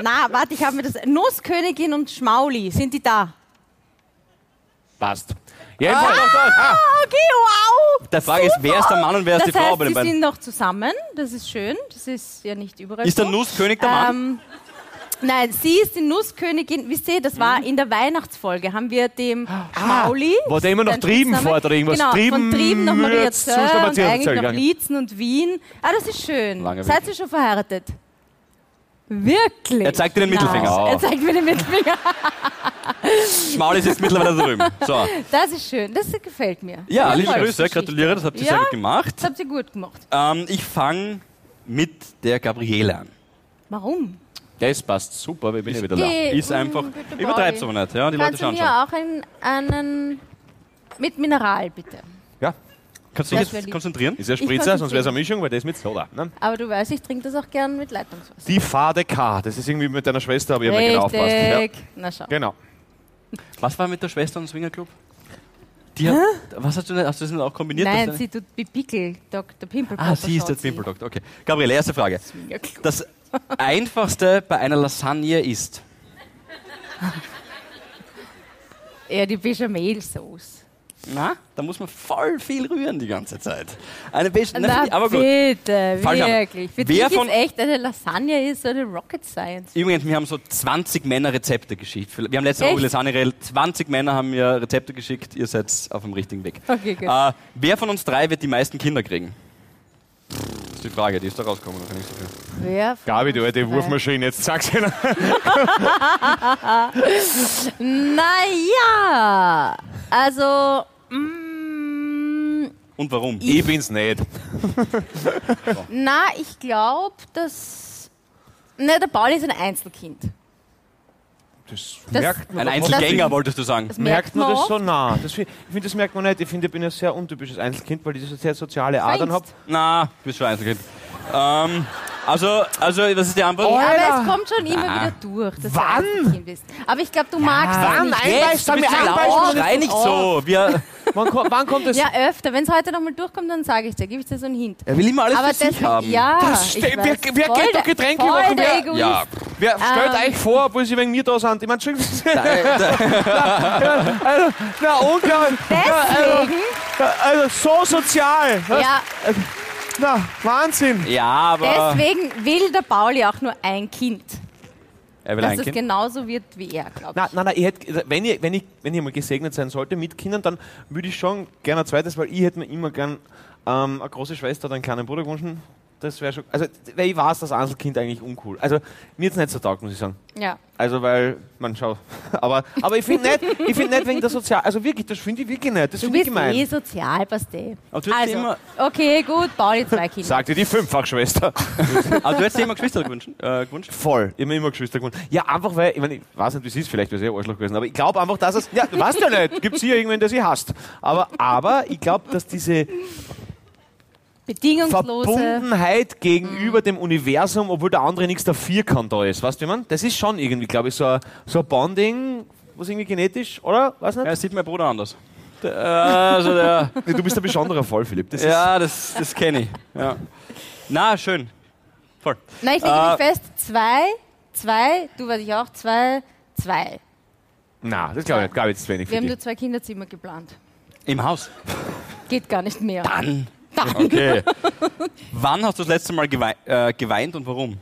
na, warte, ich habe mir das, Nusskönigin und Schmauli, sind die da? Passt. Jedenfalls, Ah, okay, wow! Der Frage ist, wer ist der Mann und wer ist Das die Frau heißt, bei den sie beiden? sind noch zusammen, das ist schön, das ist ja nicht überall Ist der so. Nusskönig der Mann? Ähm, nein, sie ist die Nusskönigin. Wisst ihr, das war in der Weihnachtsfolge, haben wir dem Schmauli. wo der immer noch Trieben Spitzname- fährt oder irgendwas. Genau, Trieben, von Trieben nach Maria Zöll und eigentlich gegangen. Liezen und Wien. Ah, das ist schön. Langer Seid ihr schon verheiratet? Wirklich? Er zeigt dir den Mittelfinger. Nein. Er zeigt mir den Mittelfinger. Schmaul ist jetzt mittlerweile drüben. So. Das ist schön, das gefällt mir. Ja, liebe. Grüße, gratuliere, das habt ihr Ja. sehr gut gemacht. Das habt ihr gut gemacht. Ähm, ich fange mit der Gabriele an. Warum? Das passt super, wir bin ja wieder da. Ist einfach, übertreib's Pauli. aber nicht, ja, die Leute Kannst du schauen mir schon. auch einen, einen mit Mineral, bitte? Kannst du dich jetzt konzentrieren? ist ja Spritzer, sonst wäre es eine Mischung, weil das mit Soda. Ne? Aber du weißt, ich trinke das auch gern mit Leitungswasser. Die Fade K, das ist irgendwie mit deiner Schwester, aber ich habe mir genau aufpasst. Ja. Na schau. Genau. Was war mit der Schwester im Swingerclub? Die hat, was hast du, denn- hast du das denn auch kombiniert? Nein, sie tut wie Pickel, Dr. Pimple ah, sie ist der Pimpeldoktor. Okay. Gabriele, erste Frage. Das einfachste bei einer Lasagne ist. *laughs* Ja, die Bechamel-Sauce. Na, da muss man voll viel rühren die ganze Zeit. Eine Beige, na, aber gut. bitte, Falsch wirklich. Für Wer dich von- ist echt eine Lasagne ist so eine Rocket Science. Übrigens, wir haben so 20 Männer Rezepte geschickt. Wir haben letzte Echt? Woche Lasagne Rel 20 Männer haben mir Rezepte geschickt. Ihr seid auf dem richtigen Weg. Okay, gut. Äh, wer von uns drei wird die meisten Kinder kriegen? Das ist die Frage, die ist da rausgekommen. Da ich so viel. Wer von Gabi, du alte? Wurfmaschine, jetzt sag's ihnen. *laughs* Naja, also, mm, Und warum? Ich bin's nicht. *laughs* na, ich glaube, dass. Ne, der Pauli ist ein Einzelkind. Das, Das- merkt man Ein Einzelgänger, wolltest du sagen. Das Merkt man das so nah? Das, ich finde, das merkt man nicht. Ich finde, ich bin ein sehr untypisches Einzelkind, weil ich so sehr soziale Adern habe. Na, du bist schon Einzelkind. Ähm, also, also, was ist die Antwort? Oh, Aber es kommt schon immer Ah. wieder durch, dass Wann? du ein Einzelkind bist. Aber ich glaube, du magst es wann? nicht. Ein Jetzt, Beispiel, ein Beispiel. schrei nicht so. Wir, Wann, ko- wann kommt das? Ja, öfter. Wenn es heute nochmal durchkommt, dann sage ich dir, gebe ich dir so einen Hint. er will immer alles Aber für sich haben. Ja, Das ich weiß. wer- wer Voll geht doch Getränke voll machen? der Wer-. Ja. Wer stellt Ähm. euch vor, obwohl sie wegen mir da sind? Ich meine, Entschuldigung, *laughs* *laughs* also, na, unglaublich. Deswegen, Also, so sozial. Was? ja, Na, Wahnsinn. Ja, aber deswegen will der Pauli auch nur ein Kind. er will Dass ein es Kind. genauso wird wie er, glaube Na, ich. nein, nein, ich hätte, wenn, ich, wenn, ich, wenn ich mal gesegnet sein sollte mit Kindern, dann würde ich schon gerne ein zweites, weil ich hätte mir immer gern ähm, eine große Schwester oder einen kleinen Bruder gewünscht. Das wäre schon, also, weil ich weiß, das Einzelkind eigentlich uncool. Also, mir jetzt nicht so taugt, muss ich sagen. Ja. Also, weil, man schaut. *laughs* Aber, aber ich finde nicht, ich finde nicht wegen der Sozial, also wirklich, das finde ich wirklich nicht. Das Du finde ich bist gemein. eh sozial, passt eh. Also, immer- okay, gut, Pauli, zwei Kinder. Sagte die Fünffachschwester. *laughs* Aber du hättest dir immer Geschwister gewünscht. Äh, gewünscht. Voll. Immer, immer Geschwister geworden. Ja, einfach weil, ich meine, ich weiß nicht, wie es ist, vielleicht wäre es eh Arschloch gewesen, aber ich glaube einfach, dass es, ja, du weißt ja nicht, gibt es hier irgendwen, der sie hasst. Aber, aber ich glaube, dass diese Bedingungslose. Verbundenheit gegenüber dem Universum, obwohl der andere nichts dafür kann, da ist. Weißt du, wie man? Das ist schon irgendwie, glaube ich, so ein, so ein Bonding, was irgendwie genetisch, oder? Weiß nicht? Ja, das sieht mein Bruder anders. Der, äh, also der, *laughs* Nee, Du bist ein besonderer Fall, Philipp. Das ist, ja, das, das kenne ich. Ja. Na, schön. Voll. Nein, ich lege Äh, mich fest, zwei, zwei, du weiß ich auch, zwei, zwei. na, das glaube ich nicht. Glaube ich jetzt zu wenig Wir für haben dich. nur zwei Kinderzimmer geplant. Im Haus. Geht gar nicht mehr. Dann. Okay. *laughs* Wann hast du das letzte Mal gewei äh, geweint und warum?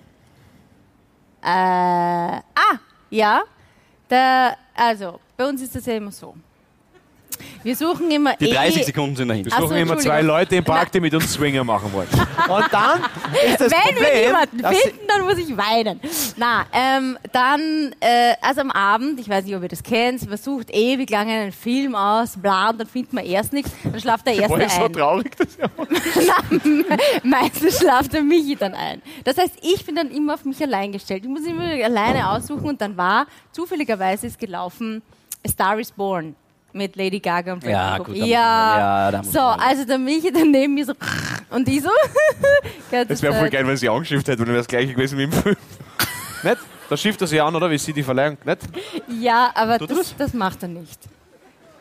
Äh, ah, ja. Der, also, bei uns ist das ja immer so. Wir suchen immer Die eh, 30 Sekunden sind dahinter. Wir suchen so, immer zwei. Leute im Park, die mit uns Swinger machen wollen. *laughs* Und dann ist das Wenn wir Problem, dass sie- finden, dann muss ich weinen. Na, ähm, dann, äh, also am Abend, ich weiß nicht, ob ihr das kennt, man sucht ewig lange einen Film aus, bla, und dann findet man erst nichts, dann schlaft der Erste Boah, ist so ein. traurig. Das ja. *laughs* Meistens schlaft der Michi dann ein. Das heißt, ich bin dann immer auf mich allein gestellt. Ich muss immer alleine aussuchen und dann war, zufälligerweise ist gelaufen, A Star is Born. Mit Lady Gaga und Ja, Bradley gut, Cooper. da muss man- ja. ja, so, also der Michi dann neben mir so *laughs* und die so. *laughs* Das wäre voll geil, wenn sie angeschifft hätte, dann wäre das gleiche gewesen wie im Film. nicht? Da schifft er sie an, oder? Wie sie die Verleihung. Nicht? Ja, aber er das, das macht er nicht.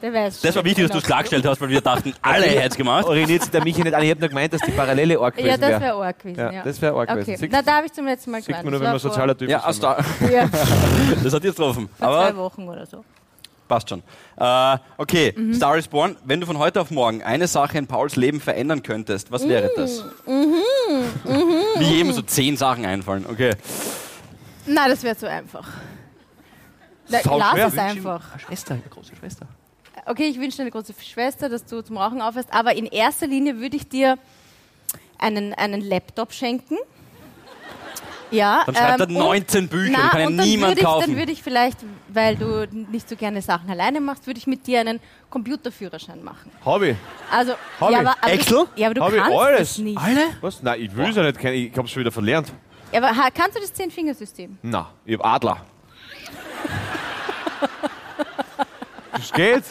Der weiß Das war wichtig, dass du es klargestellt hast, weil wir dachten, *laughs* alle hätten es gemacht. Orientiert sich der Michi nicht an. Ich habe nur gemeint, dass die Parallele arg Ja, gewesen das wäre. wäre arg gewesen. Ja, Ja, das wäre arg Okay, gewesen. Siehst- na da habe ich zum letzten Mal Sieht gemeint. man nur, Das wenn man sozialer Typ Ja, ist. aus da, Ja, das hat jetzt getroffen. vor zwei Wochen oder so. Passt schon. Äh, okay, Mhm. Star is Born. Wenn du von heute auf morgen eine Sache in Pauls Leben verändern könntest, was wäre das? Mhm. *laughs* Wie jedem so zehn Sachen einfallen. Okay. Na, das wäre zu einfach. Na, lass schwer. es einfach. Schwester, eine große Schwester. Okay, ich wünsche dir eine große Schwester, dass du zum Rauchen aufhörst, aber in erster Linie würde ich dir einen, einen Laptop schenken. Ja, Dann schreibt er ähm, 19 Bücher, na, kann ja und dann niemand würde ich, kaufen. Dann würde ich vielleicht, weil du nicht so gerne Sachen alleine machst, würde ich mit dir einen Computerführerschein machen. Ich. Also, Hab ja, aber, aber Excel? Du, ja, aber du ich kannst alles. das nicht. Alle? Was? Nein, ich will es ja nicht kennen. Ich habe es schon wieder verlernt. Ja, aber ha- kannst du das Zehn-Fingersystem? Na, ich hab Adler. *laughs* Das geht.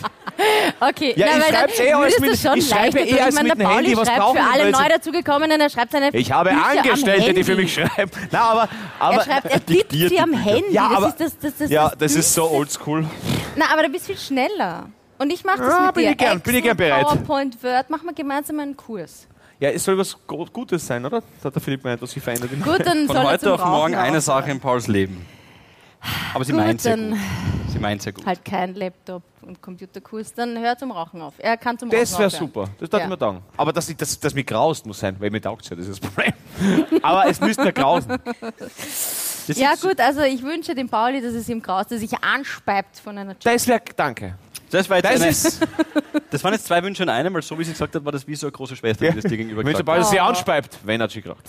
Okay, Ja, na, ich schreib's eh alles mit- schon ich schreibe eh alles Ich meine, mit der dem Handy, was schreibt brauchen für alle neu dazugekommenen, er schreibt seine Ich habe Bücher am Angestellte, die für mich schreiben. *laughs* Nein, aber, aber Er schreibt, er tippt sie die am. Handy. Ja, das aber- ist das, das, das, ja, das das ist so oldschool. Na, aber du bist viel schneller. Und ich mache das Ja, mit bin dir. ich gern, bin ich gern bereit. PowerPoint, Word, machen wir gemeinsam einen Kurs. Ja, es soll was Gutes sein, oder? Das hat der Philipp gemeint, was sich verändert. im- Gut, dann Von soll heute auf morgen eine. Sache in Pauls Leben. Aber sie meint gut. Sie meint sehr gut. Halt kein Laptop und Computerkurs, dann hör zum Rauchen auf. Er kann zum Das wäre super. Das darf Ja. ich mir sagen. Aber dass ich, das, das mich graust muss sein, weil mir taugt ja, das ist das Problem. Aber es müsste mir grausen. Das Ja ist- gut, also ich wünsche dem Pauli, dass es ihm graust, dass er sich anspeibt von einer Das wäre, danke. Das, war jetzt Das eine, ist, das waren jetzt zwei Wünsche in einem, weil so wie sie gesagt hat, war das wie so eine große Schwester, die das dir gegenüber wenn gesagt er sie Oh. anspeibt, wenn er sich gerade.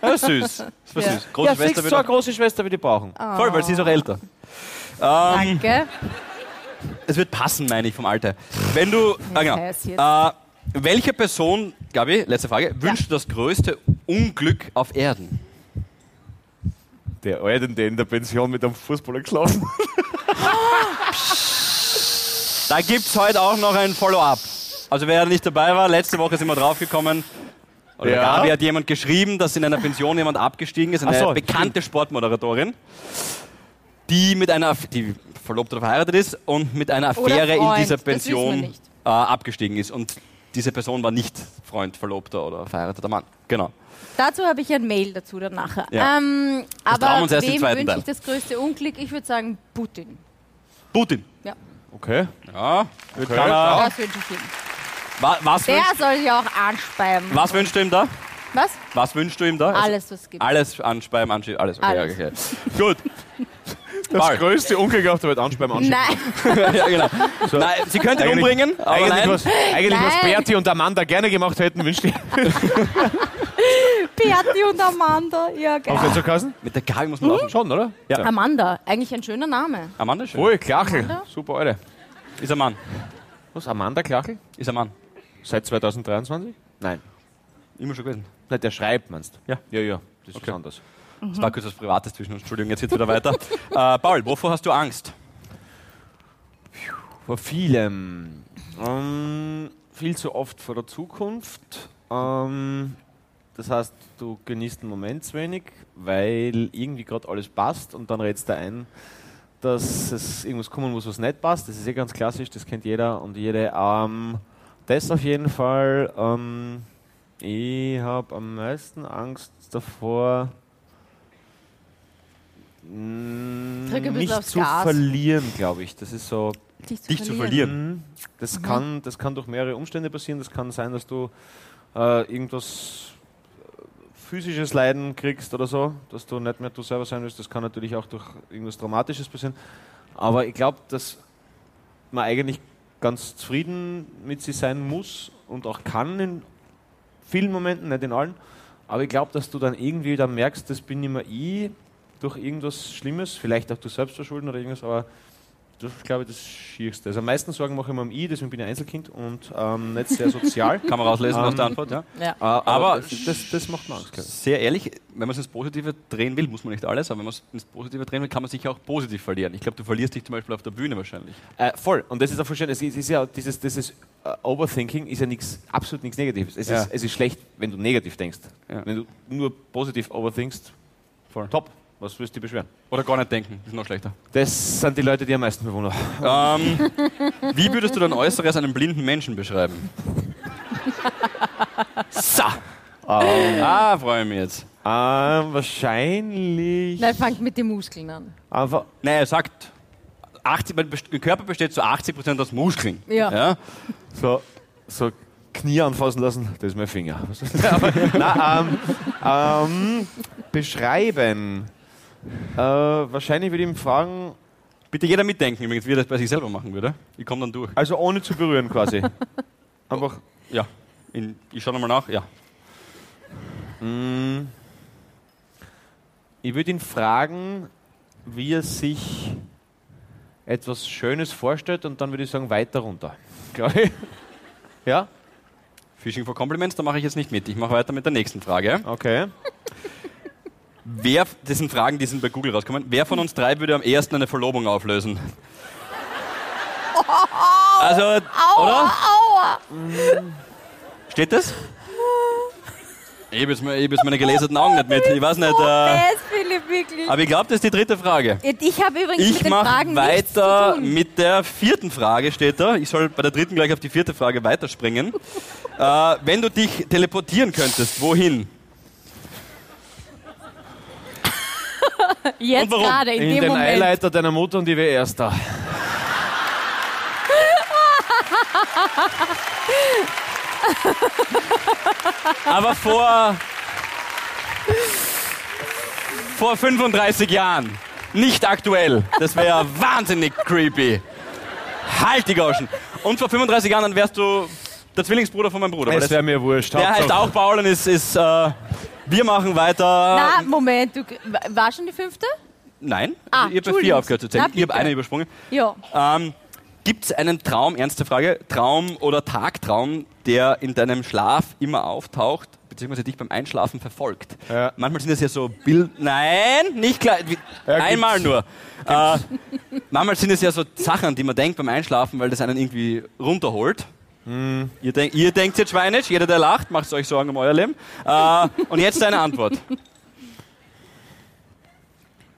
Ja, süß. Das war Ja. süß. Große Ja, Schwester so eine große Schwester, wie die brauchen. Voll, weil sie ist auch älter. Danke. Es wird passen, meine ich, vom Alter. Wenn du. Ah, genau. Äh, welche Person, Gabi, letzte Frage, wünscht das größte Unglück auf Erden? Der Alte, der in der Pension mit einem Fußballer geschlafen *laughs* Da gibt es heute auch noch ein Follow-up. Also wer nicht dabei war, letzte Woche sind wir draufgekommen. Oder Ja. Gabi hat jemand geschrieben, dass in einer Pension jemand abgestiegen ist, eine so, bekannte Sportmoderatorin, die mit einer, die verlobt oder verheiratet ist und mit einer Affäre in dieser Pension äh, abgestiegen ist. Und diese Person war nicht Freund, Verlobter oder verheirateter Mann. Genau. Dazu habe ich ein Mail dazu dann nachher. Ja. Ähm, aber wem wünsche ich das größte Unglück? Ich würde sagen Putin. Putin. Ja, Okay. Ja, okay. kann er, das wünsche ich ihm. wa, was, Der wünschst, soll sich auch anspeiben. was wünschst du ihm da? Was? Was wünschst du ihm da? Also Alles, was es gibt. Alles anspeiben, anschieben, alles. Okay, Alles. okay. Gut. *laughs* Das Paul. größte Unglück auf der Welt anspeiben anschauen. Nein, *laughs* ja, genau. Nein, sie könnte ihn Eigentlich- umbringen, aber Eigentlich, nein. was, eigentlich was Nein. Berti und Amanda gerne gemacht hätten, wünschte ich. *laughs* Berti und Amanda. Ja, geil. nicht so geheißen? Mit der Gabi muss man laufen. Schon, oder? Ja. Amanda, eigentlich ein schöner Name. Amanda ist schön. Ui, Klachel. Amanda? Super, Alter. Ist ein Mann. Was, Amanda Klachel? Ist ein Mann. Seit 2023? Nein. Immer schon gewesen. Nein, der schreibt, meinst du? Ja. Ja, ja. Das ist Okay. was anderes. Das war kurz was Privates zwischen uns. Entschuldigung, jetzt geht's wieder weiter. *laughs* äh, Paul, wovor hast du Angst? Vor vielem. Ähm, viel zu oft vor der Zukunft. Ähm, das heißt, du genießt den Moment zu wenig, weil irgendwie gerade alles passt und dann redest du ein, dass es irgendwas kommen muss, was nicht passt. Das ist eh ganz klassisch, das kennt jeder und jede. Ähm, das auf jeden Fall. Ähm, ich habe am meisten Angst davor, mm, ein nicht aufs zu Gas. verlieren, glaube ich. Das ist so. Dich zu Dich zu verlieren. Mhm. Das, kann, das kann durch mehrere Umstände passieren. Das kann sein, dass du äh, irgendwas äh, physisches Leiden kriegst oder so, dass du nicht mehr du selber sein willst. Das kann natürlich auch durch irgendwas Dramatisches passieren. Aber ich glaube, dass man eigentlich ganz zufrieden mit sich sein muss und auch kann in vielen Momenten, nicht in allen. Aber ich glaube, dass du dann irgendwie dann merkst, das bin mehr ich durch irgendwas Schlimmes, vielleicht auch du selbst verschulden oder irgendwas, aber das ist, glaube ich, das Schierste. Also am meisten Sorgen mache ich mir um I, deswegen bin ich Einzelkind und ähm, nicht sehr sozial. *laughs* Kann man rauslesen aus Ähm, der Antwort, ja. Ja. Äh, aber Aber- das, das, das macht mir Angst. Sehr ehrlich, wenn man es ins Positive drehen will, muss man nicht alles, aber wenn man es ins Positive drehen will, kann man sich auch positiv verlieren. Ich glaube, du verlierst dich zum Beispiel auf der Bühne wahrscheinlich. Äh, voll. Und das ist auch voll schön. Es ist, ja dieses, dieses äh, Overthinking ist ja nichts, absolut nichts Negatives. Es, Ja. ist, es ist schlecht, wenn du negativ denkst. Ja. Wenn du nur positiv overthinkst, Voll. top. Was wirst du beschweren? Oder gar nicht denken, ist noch schlechter. Das sind die Leute, die am meisten bewundern. Ähm, wie würdest du dein Äußeres einem blinden Menschen beschreiben? *laughs* so. Ah, freue mich jetzt. Ähm, wahrscheinlich Nein, fangt mit den Muskeln an. einfach. Nein, er sagt, 80, mein Best- Körper besteht zu 80% aus Muskeln. Ja. ja? so, so Knie anfassen lassen, das ist mein Finger. Was ist das? Aber, nein, ähm, ähm, beschreiben. Äh, wahrscheinlich würde ich ihn fragen, Bitte jeder mitdenken, übrigens, wie er das bei sich selber machen würde. Ich komme dann durch. also ohne zu berühren quasi. *laughs* Einfach, Ja. In, ich schaue nochmal nach. Ja. mm, ich würde ihn fragen, wie er sich etwas Schönes vorstellt und dann würde ich sagen, weiter runter. *laughs* Ja? Fishing for Compliments, da mache ich jetzt nicht mit. Ich mache weiter mit der nächsten Frage. Okay. Wer, das sind Fragen, die sind bei Google rausgekommen. Wer von uns drei würde am ehesten eine Verlobung auflösen? Also, oder? Steht das? Ich habe jetzt, meine geleserten Augen nicht mit. Ich weiß nicht. Äh, wirklich? aber ich glaube, das ist die dritte Frage. Ich habe übrigens mit Ich den mache Fragen weiter mit der vierten Frage, steht da. Ich soll bei der dritten gleich auf die vierte Frage weiterspringen. äh, wenn du dich teleportieren könntest, wohin? *laughs* Jetzt gerade, in, In dem den Moment. Eileiter deiner Mutter und ich wäre erster. *laughs* Aber vor, vor 35 Jahren. Nicht aktuell. Das wäre wahnsinnig creepy. Halt die Gauschen. Und vor 35 Jahren, dann wärst du der Zwillingsbruder von meinem Bruder. das- wäre mir wurscht. Der heißt auch Paul und ist, ist äh, wir machen weiter. Na, Moment, du, war schon die fünfte? Nein, Ah, ich habe bei vier aufgehört zu zählen. Na, Ich habe eine übersprungen. Ja. Ähm, Gibt es einen Traum, ernste Frage, Traum oder Tagtraum, der in deinem Schlaf immer auftaucht, beziehungsweise dich beim Einschlafen verfolgt? Ja. Manchmal sind das ja so Bild... Nein, nicht klar. Wie- Ja, Einmal gibt's. nur. Äh, manchmal sind es ja so Sachen, an die man denkt beim Einschlafen, weil das einen irgendwie runterholt. Hm. Ihr, denk, ihr denkt jetzt schweinisch, jeder, der lacht, macht euch Sorgen um euer Leben. Äh, und jetzt deine Antwort. *laughs*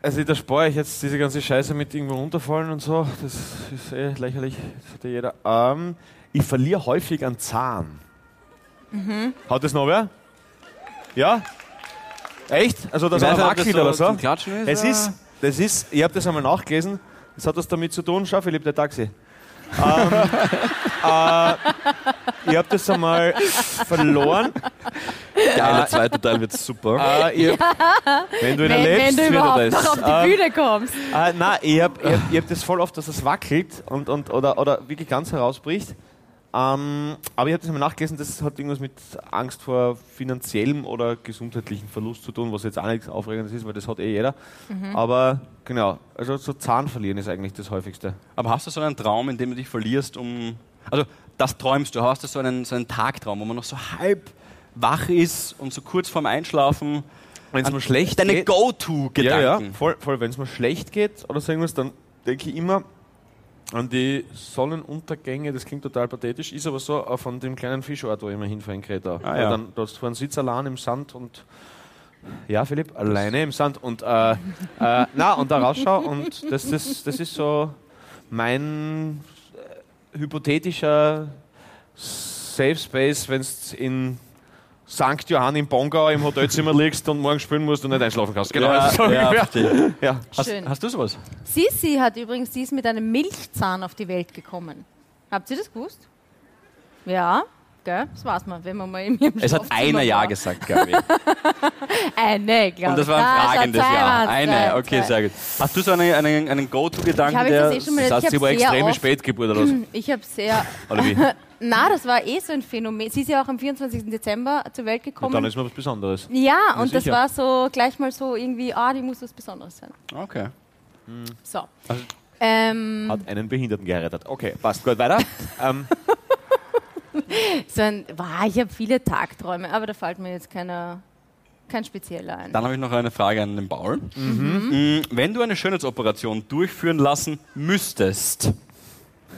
Also da spare ich jetzt diese ganze Scheiße mit irgendwo runterfallen und so. Das ist eh lächerlich. Das hat ja jeder. Ähm, ich verliere häufig einen Zahn. Hat das noch wer? Ja? Echt? Also Ich das wackelt so oder so? ist, Es ist, das ist, ich habe das einmal nachgelesen. Das hat das damit zu tun. Schau, Philipp, der Taxi. Ähm, äh, ich habe das einmal verloren. Ja, der zweite Teil wird super. Äh, hab, Wenn du ihn Wenn, wenn erlebst, du wird überhaupt er das. noch auf die Ähm, Bühne kommst. Äh, nein, ich habe ich hab, ich hab das voll oft, dass es wackelt und, und, oder, oder wirklich ganz herausbricht. Ähm, aber ich habe das mal nachgelesen, das hat irgendwas mit Angst vor finanziellem oder gesundheitlichem Verlust zu tun, was jetzt auch nichts Aufregendes ist, weil das hat eh jeder. Aber genau, also so Zahn verlieren ist eigentlich das häufigste. Aber hast du so einen Traum, in dem du dich verlierst, um. Also, das träumst du. Hast du so einen, so einen Tagtraum, wo man noch so halb wach ist und so kurz vorm Einschlafen. Wenn es mir schlecht Deine geht. Go-To-Gedanken. Ja, ja, voll, voll. Wenn es mir schlecht geht oder so irgendwas, dann denke ich immer an die Sonnenuntergänge. Das klingt total pathetisch, ist aber so, von dem kleinen Fischort, wo ich immer hinfahre in Kreta. Ah, ja. Dann, da einen Sitz allein im Sand und ja, Philipp, alleine im Sand und äh, äh, na und da rausschau und das, das, das ist so mein äh, hypothetischer Safe Space, wenn es in St. Johann im Bongau im Hotelzimmer *laughs* liegst und morgen spielen musst und nicht einschlafen kannst. Genau, Ja, also so ja, *laughs* ungefähr. verstehe. ja. Hast, Schön. hast du sowas? Sisi hat übrigens, sie ist mit einem Milchzahn auf die Welt gekommen. Habt ihr das gewusst? Ja, gell? Das weiß man, wenn man mal in ihrem Es hat einer Ja war. gesagt, glaube ich. *laughs* Eine, glaube Und das war ein Ah, fragendes schon Ja. Eine, zwei, okay, zwei. sehr gut. Hast du so eine, einen, einen Go-To-Gedanken, Ich habe der. das eh schon mal Das heißt, ich sie war extreme Spätgeburt oder was? *clears throat* Ich habe sehr. Oder wie? Na, das war eh so ein Phänomen. Sie ist ja auch am 24. Dezember zur Welt Und gekommen. dann ist mir was Besonderes. ja, und das sicher. war so gleich mal so irgendwie, ah, die muss was Besonderes sein. Okay. So. Also, Ähm, Hat einen Behinderten geheiratet. Okay, passt gut, weiter. *laughs* ähm, so ein, wow, ich habe viele Tagträume, aber da fällt mir jetzt keiner, kein spezieller ein. Dann habe ich noch eine Frage an den Paul. Mhm. Wenn du eine Schönheitsoperation durchführen lassen müsstest,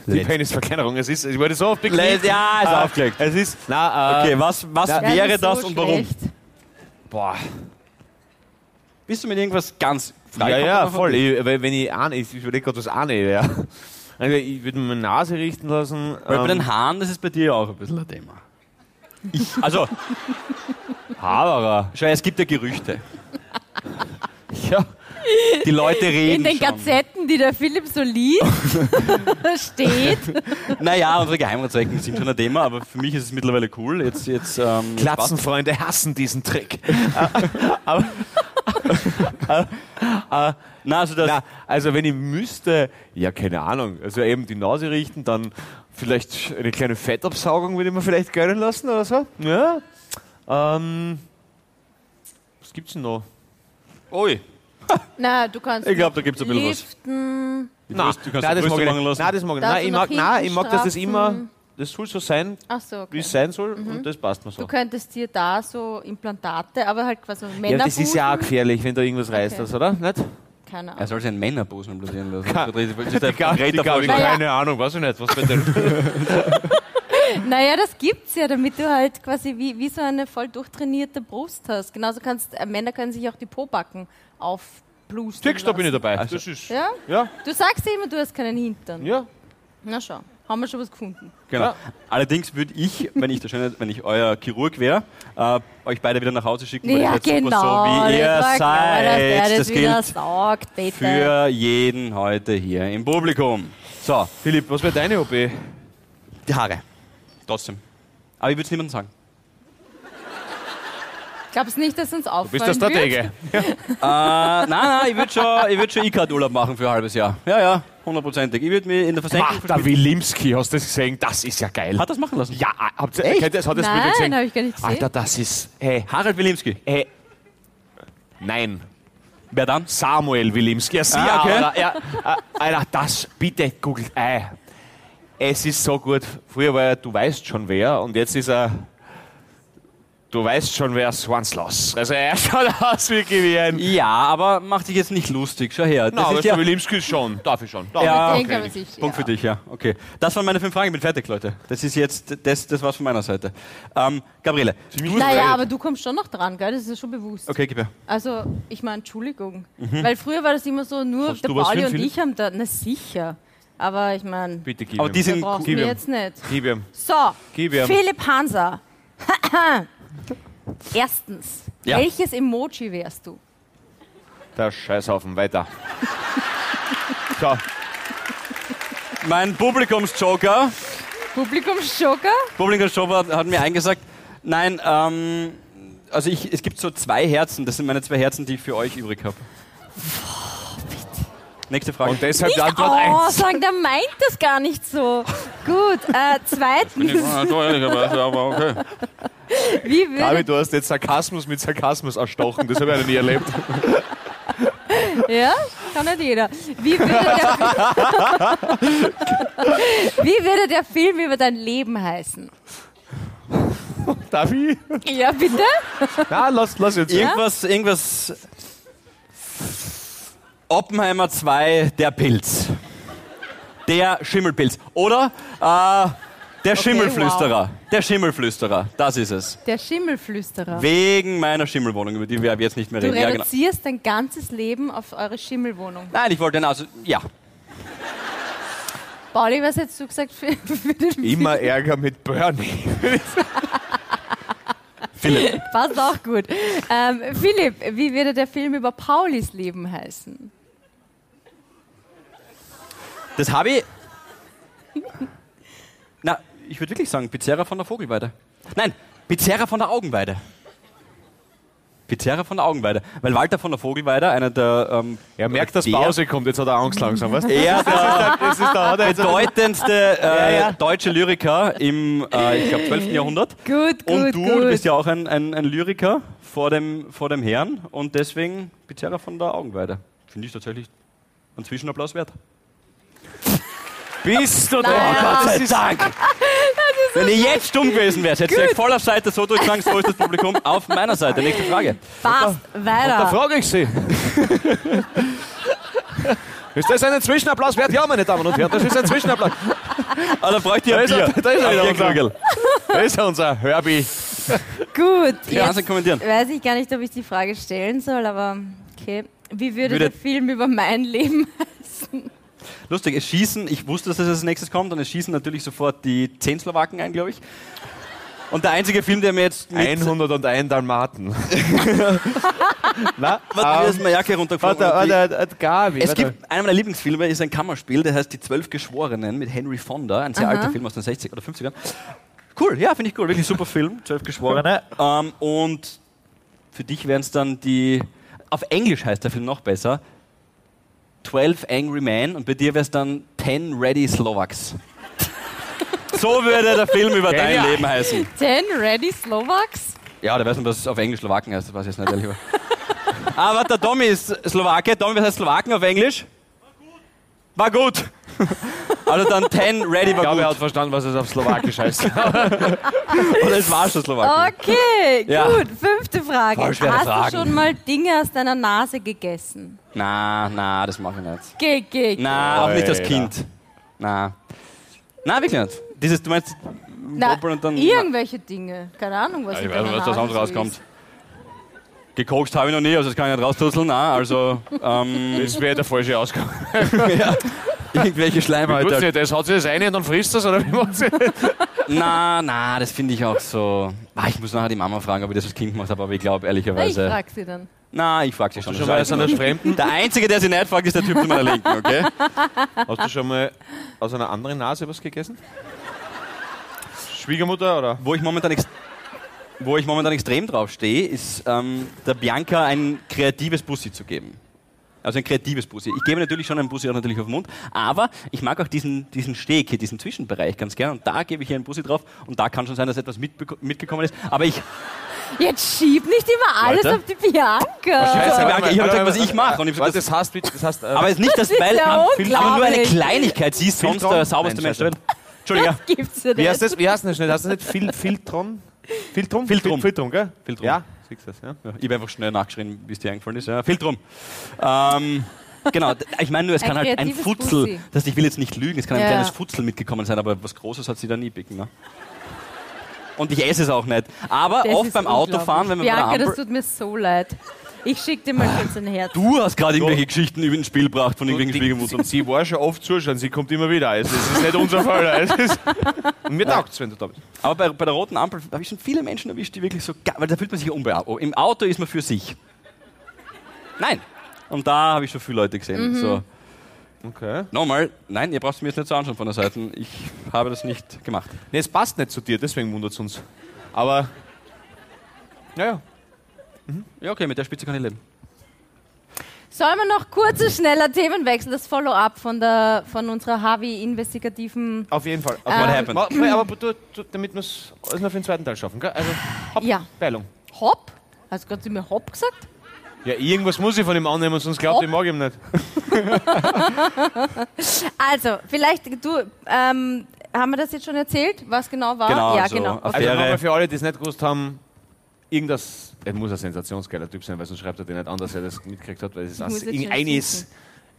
die Penisverkleinerung, es ist, ich wurde so oft beklebt. Ja, ist Ah, aufgelegt. Es ist, na, äh, Okay, was, was Ja, Ja, wäre ist so das und warum? schlecht. boah. Bist du mit irgendwas ganz Ja, frei? ja, voll. Ich, weil, wenn ich ahne, ich überlege gerade, was ahne, ja. Also ich würde meine Nase richten lassen. Weil bei ähm, den Haaren, das ist bei dir auch ein bisschen ein Thema. Ich, also, *laughs* Haberer. schau, es gibt ja Gerüchte. Ja. Die Leute reden In den schon. Gazetten, die der Philipp so liest, *laughs* steht. Naja, unsere Geheimratsecken sind schon ein Thema, aber für mich ist es mittlerweile cool. Jetzt, jetzt, ähm, Klatzenfreunde hassen diesen Trick. *laughs* Na, also das, Na, also wenn ich müsste, ja keine Ahnung, also eben die Nase richten, dann vielleicht eine kleine Fettabsaugung würde ich mir vielleicht gönnen lassen oder so. Ja. Ähm, was gibt's denn noch? Ui, Na, du kannst Ich glaub, noch da gibt's ein bisschen was. liften. die Nein, du kannst nein, die das mag ich machen lassen. Nein, das mag ich Nein, ich mag, nein, ich mag, dass das immer, das soll so sein, so, wie okay. es sein soll und das passt mir so. Du könntest dir da so Implantate, aber halt quasi Ja, Männer. das ist ja auch gefährlich, wenn da irgendwas reißt, Okay. das, oder? Nicht? Keine Er Ahnung. soll sich einen Männerbusen implantieren lassen. Ka- *laughs* Die Vorschlag. Naja. keine Ahnung, weiß ich nicht. Was wird denn? *laughs* Naja, das gibt's ja, damit du halt quasi wie, wie so eine voll durchtrainierte Brust hast. Genauso kannst äh, Männer können sich auch die Pobacken aufblustern. Tickst, da bin ich dabei. Also- Das ist, Ja? ja, Du sagst immer, du hast keinen Hintern. ja. Na schau, haben wir schon was gefunden. Genau. Ja. Allerdings würde ich, wenn ich, der Schöne, wenn ich euer Chirurg wäre, äh, euch beide wieder nach Hause schicken, weil Ja, ihr seid super genau. so, wie ihr war klar, seid. das, Das wieder gilt saugt, bitte. für jeden heute hier im Publikum. So, Philipp, was wäre deine OP? die Haare. Trotzdem. Aber ich würde es niemandem sagen. Glaubst nicht, dass uns Du auffallen bist der Stratege. *laughs* Äh, nein, nein, ich würde schon, ich würd schon E-Card-Urlaub machen für ein halbes Jahr. Ja, ja, hundertprozentig. Ich würde mir in der Versenkung Ach, der Wilimski, hast du das gesehen? Das ist ja geil. Hat das machen lassen? ja, habt ihr, Echt? das? Hat das Nein, Bild gesehen? habe ich gar nicht gesehen. Alter, das ist, hey, Harald Wilimski. hey, nein, Wer dann? Samuel Wilimski. Ja, sie, Ah, okay. aber, ja, äh, Alter, das, bitte googelt, äh, es ist so gut. Früher war er, du weißt schon wer, und jetzt ist er, du weißt schon wer, Swansloss. Also er *laughs* schaut aus wie wie ein... Ja, aber mach dich jetzt nicht lustig. Schau her. Das aber ist ja, Wilimski schon, darf ich schon. Darf Ja, Ich denke okay. aber sicher, Punkt ja. für dich, ja. Okay. Das waren meine fünf Fragen. Ich bin fertig, Leute. Das ist jetzt, das, das war's von meiner Seite. Ähm, Gabriele. Naja, aber du kommst schon noch dran, gell? Das ist ja schon bewusst. okay, gib her. Also, ich meine, Entschuldigung. Weil früher war das immer so, nur Hast der Pauli und ich haben da, na sicher. Aber ich meine, Bitte gib Aber ihm. die sind gib ihm. jetzt nicht. Gib ihm. So, Gib ihm. Philipp Hanser. *clears throat* *clears throat* Erstens, Ja. welches Emoji wärst du? Der Scheißhaufen, weiter. so, Mein Publikumsjoker, Publikumsjoker? Publikumsjoker hat mir eingesagt, nein, ähm, also ich, es gibt so zwei Herzen. Das sind meine zwei Herzen, die ich für euch übrig habe. Nächste Frage. und deshalb die Nicht Antwort oh, 1. sagen, der meint das gar nicht so. Gut, äh, zweitens, aber okay. Wie Gabi, würde, du hast jetzt Sarkasmus mit Sarkasmus erstochen. Das habe ich noch nie erlebt. ja, kann nicht jeder. Wie würde, der, *laughs* wie würde der Film über dein Leben heißen? Darf ich? Ja, bitte? Na, lass, lass jetzt. Irgendwas, irgendwas. Oppenheimer 2, der Pilz. Der Schimmelpilz. Oder äh, der Schimmelflüsterer. Der Schimmelflüsterer. Das ist es. Der Schimmelflüsterer. Wegen meiner Schimmelwohnung, über die wir jetzt nicht mehr Du reden. Ja, genau. reduzierst dein ganzes Leben auf eure Schimmelwohnung. Nein, ich wollte also, ja. Pauli, was hättest du gesagt für, für den Immer Ärger mit Bernie. *laughs* Philipp. Passt auch gut. Ähm, Philipp, wie würde der Film über Paulis Leben heißen? Das habe ich. Na, ich würde wirklich sagen, Pizzeria von der Vogelweide. Nein, Pizzeria von der Augenweide. Pizzeria von der Augenweide. Weil Walter von der Vogelweide, einer der. Ähm, Er merkt, dass der Pause kommt. Jetzt hat er Angst langsam, weißt du? Er der Das ist er jetzt bedeutendste äh, Ja, ja. deutsche Lyriker im, äh, ich glaube, 12. Jahrhundert. Gut, gut, Und du gut. bist ja auch ein, ein, ein Lyriker vor dem, vor dem Herrn und deswegen Pizzeria von der Augenweide. Finde ich tatsächlich einen Zwischenapplaus wert. Bist du Nein. der? Gott *laughs* Das ist- Wenn ihr jetzt stumm gewesen wärt, hättet ihr euch voll auf Seite so durchgegangen, so ist das Publikum auf meiner Seite. Nächste Frage. Passt, Da weiter. frage ich Sie. *laughs* Ist das ein Zwischenapplaus wert? Ja, meine Damen und Herren, das ist ein Zwischenapplaus. Ah, *laughs* da bräuchte ich Da ein ist er, Bier. da ist er Ein unser, da ist er unser Herbie. Gut, jetzt kommentieren. weiß ich gar nicht, ob ich die Frage stellen soll, aber okay. Wie würde, Würde- der Film über mein Leben Lustig, es schießen, ich wusste, dass das als nächstes kommt, und es schießen natürlich sofort die 10 Slowaken ein, glaube ich. Und der einzige Film, der mir jetzt mit... 101 Dalmaten. *laughs* Na, Warte, mir ähm, ist meine Jacke runtergeflogen. warte, warte, warte, Gabi. Es warte. gibt, einer meiner Lieblingsfilme ist ein Kammerspiel, der heißt Die Zwölf Geschworenen mit Henry Fonda, ein sehr Aha. alter Film aus den 60 oder 50ern. Cool, ja, finde ich cool, wirklich super Film, Zwölf Geschworene. *laughs* ähm, und für dich wären es dann die, auf Englisch heißt der Film noch besser, 12 Angry Men und bei dir wäre es dann 10 Ready Slovaks. so würde der Film über dein. Leben heißen. Ten Ready Slovaks? Ja, der weiß nicht, was auf Englisch Slowaken heißt, das weiß ich jetzt nicht, ehrlich. Aber der Tommy ist Slowake. Tommy, was heißt Slowaken auf Englisch? War gut. *laughs* Also dann 10 ready Ich war glaube, er hat verstanden, was es auf Slowakisch heißt. *laughs* Oder es war schon Slowaken. Okay, Ja. gut. Fünfte Frage. Voll schwere Hast Fragen. du schon mal Dinge aus deiner Nase gegessen? Na, na, das mache ich nicht. Geh, geh, geh. Na, auch nicht als Alter. Kind. Na. Na, wirklich nicht. Dieses, du meinst, Na, Doppel und dann. irgendwelche Dinge. Keine Ahnung, was Ja, in ich weiß nicht, was da sonst so rauskommt. ist. Gekokst habe ich noch nie, also das kann ich nicht raustuzeln. Na, also ähm, *laughs* Das wäre der falsche Ausgang. Irgendwelche Schleimhäute. nicht, das hat sich das eine und dann frisst das, oder wie macht sie? Na, na, das finde ich auch so. Ah, ich muss nachher die Mama fragen, ob ich das als Kind gemacht habe, aber ich glaube Na, Ich ehrlicherweise. frag sie dann. Na, ich frage sie schon. Schon Das mal ist aus einer Fremden? Der Einzige, der sie nicht fragt, ist der Typ zu meiner Linken, okay? Hast du schon mal aus einer anderen Nase was gegessen? Schwiegermutter oder? Wo ich momentan, ex wo ich momentan extrem drauf stehe, ist ähm, der Bianca ein kreatives Bussi zu geben. Also ein kreatives Bussi. Ich gebe natürlich schon einen Bussi auch natürlich auf den Mund, aber ich mag auch diesen, diesen Steg hier, diesen Zwischenbereich ganz gern und da gebe ich ihr einen Bussi drauf und da kann schon sein, dass etwas mitgekommen ist. Aber ich, *laughs* Jetzt schieb nicht immer alles Leute. auf die Bianca. Scheiße, Bianca, ich habe gesagt, was ich mache. Und ich hab Was gesagt, das heißt, bitte, das heißt, äh, aber es ist nicht das, ist weil, ja aber nur eine. Kleinigkeit. Sie ist sonst der sauberste Mensch der Welt. *laughs* Entschuldigung. Das gibt's ja wie heißt nicht. das? Wie heißt das nicht? Heißt das nicht Fil Filtron? Filtrum? Filtrum. Filtrum, gell? Filtrum. Ja, du das, ja? Ja, ich habe einfach schnell nachgeschrieben, wie es dir eingefallen ist. Ja, Filtrum. Ähm, genau, ich meine nur, es Ein kann halt ein Futzel, das ich will jetzt nicht lügen, es kann ein Ja. kleines Futzel mitgekommen sein, aber was Großes hat sie da nie bicken. Ne? Und ich esse es auch nicht. Aber Das oft beim Autofahren, wenn man bei Bianca, der das tut mir so leid. Ich schick dir mal kurz ein Herz. Du hast gerade irgendwelche Geschichten über ein Spiel gebracht von irgendwelchen Schwiegermuttern. Sie war schon oft zuschauen, sie kommt immer wieder. Also, das ist nicht unser Fall. Es ist, und *laughs* mir taugt wenn du da bist. Aber bei, bei der roten Ampel habe ich schon viele Menschen erwischt, die wirklich so... Weil da fühlt man sich unbeau. Im Auto ist man für sich. Nein. Und da habe ich schon viele Leute gesehen. Mhm. So, Okay. nochmal, nein, ihr braucht es mir jetzt nicht so anschauen von der Seite. Ich habe das nicht gemacht. Nee, es passt nicht zu dir, deswegen wundert es uns. Aber, naja. Ja, okay, mit der Spitze kann ich leben. Sollen wir noch kurz und schneller Themenwechsel, das Follow-up von, der- von unserer Harvey-investigativen... Auf jeden Fall. Ähm, What happened? Aber du, du, damit wir es alles noch für den zweiten Teil schaffen, gell? Also, Hopp, Ja. Peilung. Hopp? Hast du gerade zu mir Hopp gesagt? Ja, irgendwas muss ich von ihm annehmen, sonst glaubt ich mag ihm nicht. *laughs* Also, vielleicht, du, ähm, haben wir das jetzt schon erzählt, was genau war? Genau, ja, also genau. auf Also Affäre. nochmal für alle, die es nicht gewusst haben, irgendwas, er muss ein sensationsgeiler Typ sein, weil sonst schreibt er den nicht an, dass er das mitgekriegt hat, weil es ist schon eine ist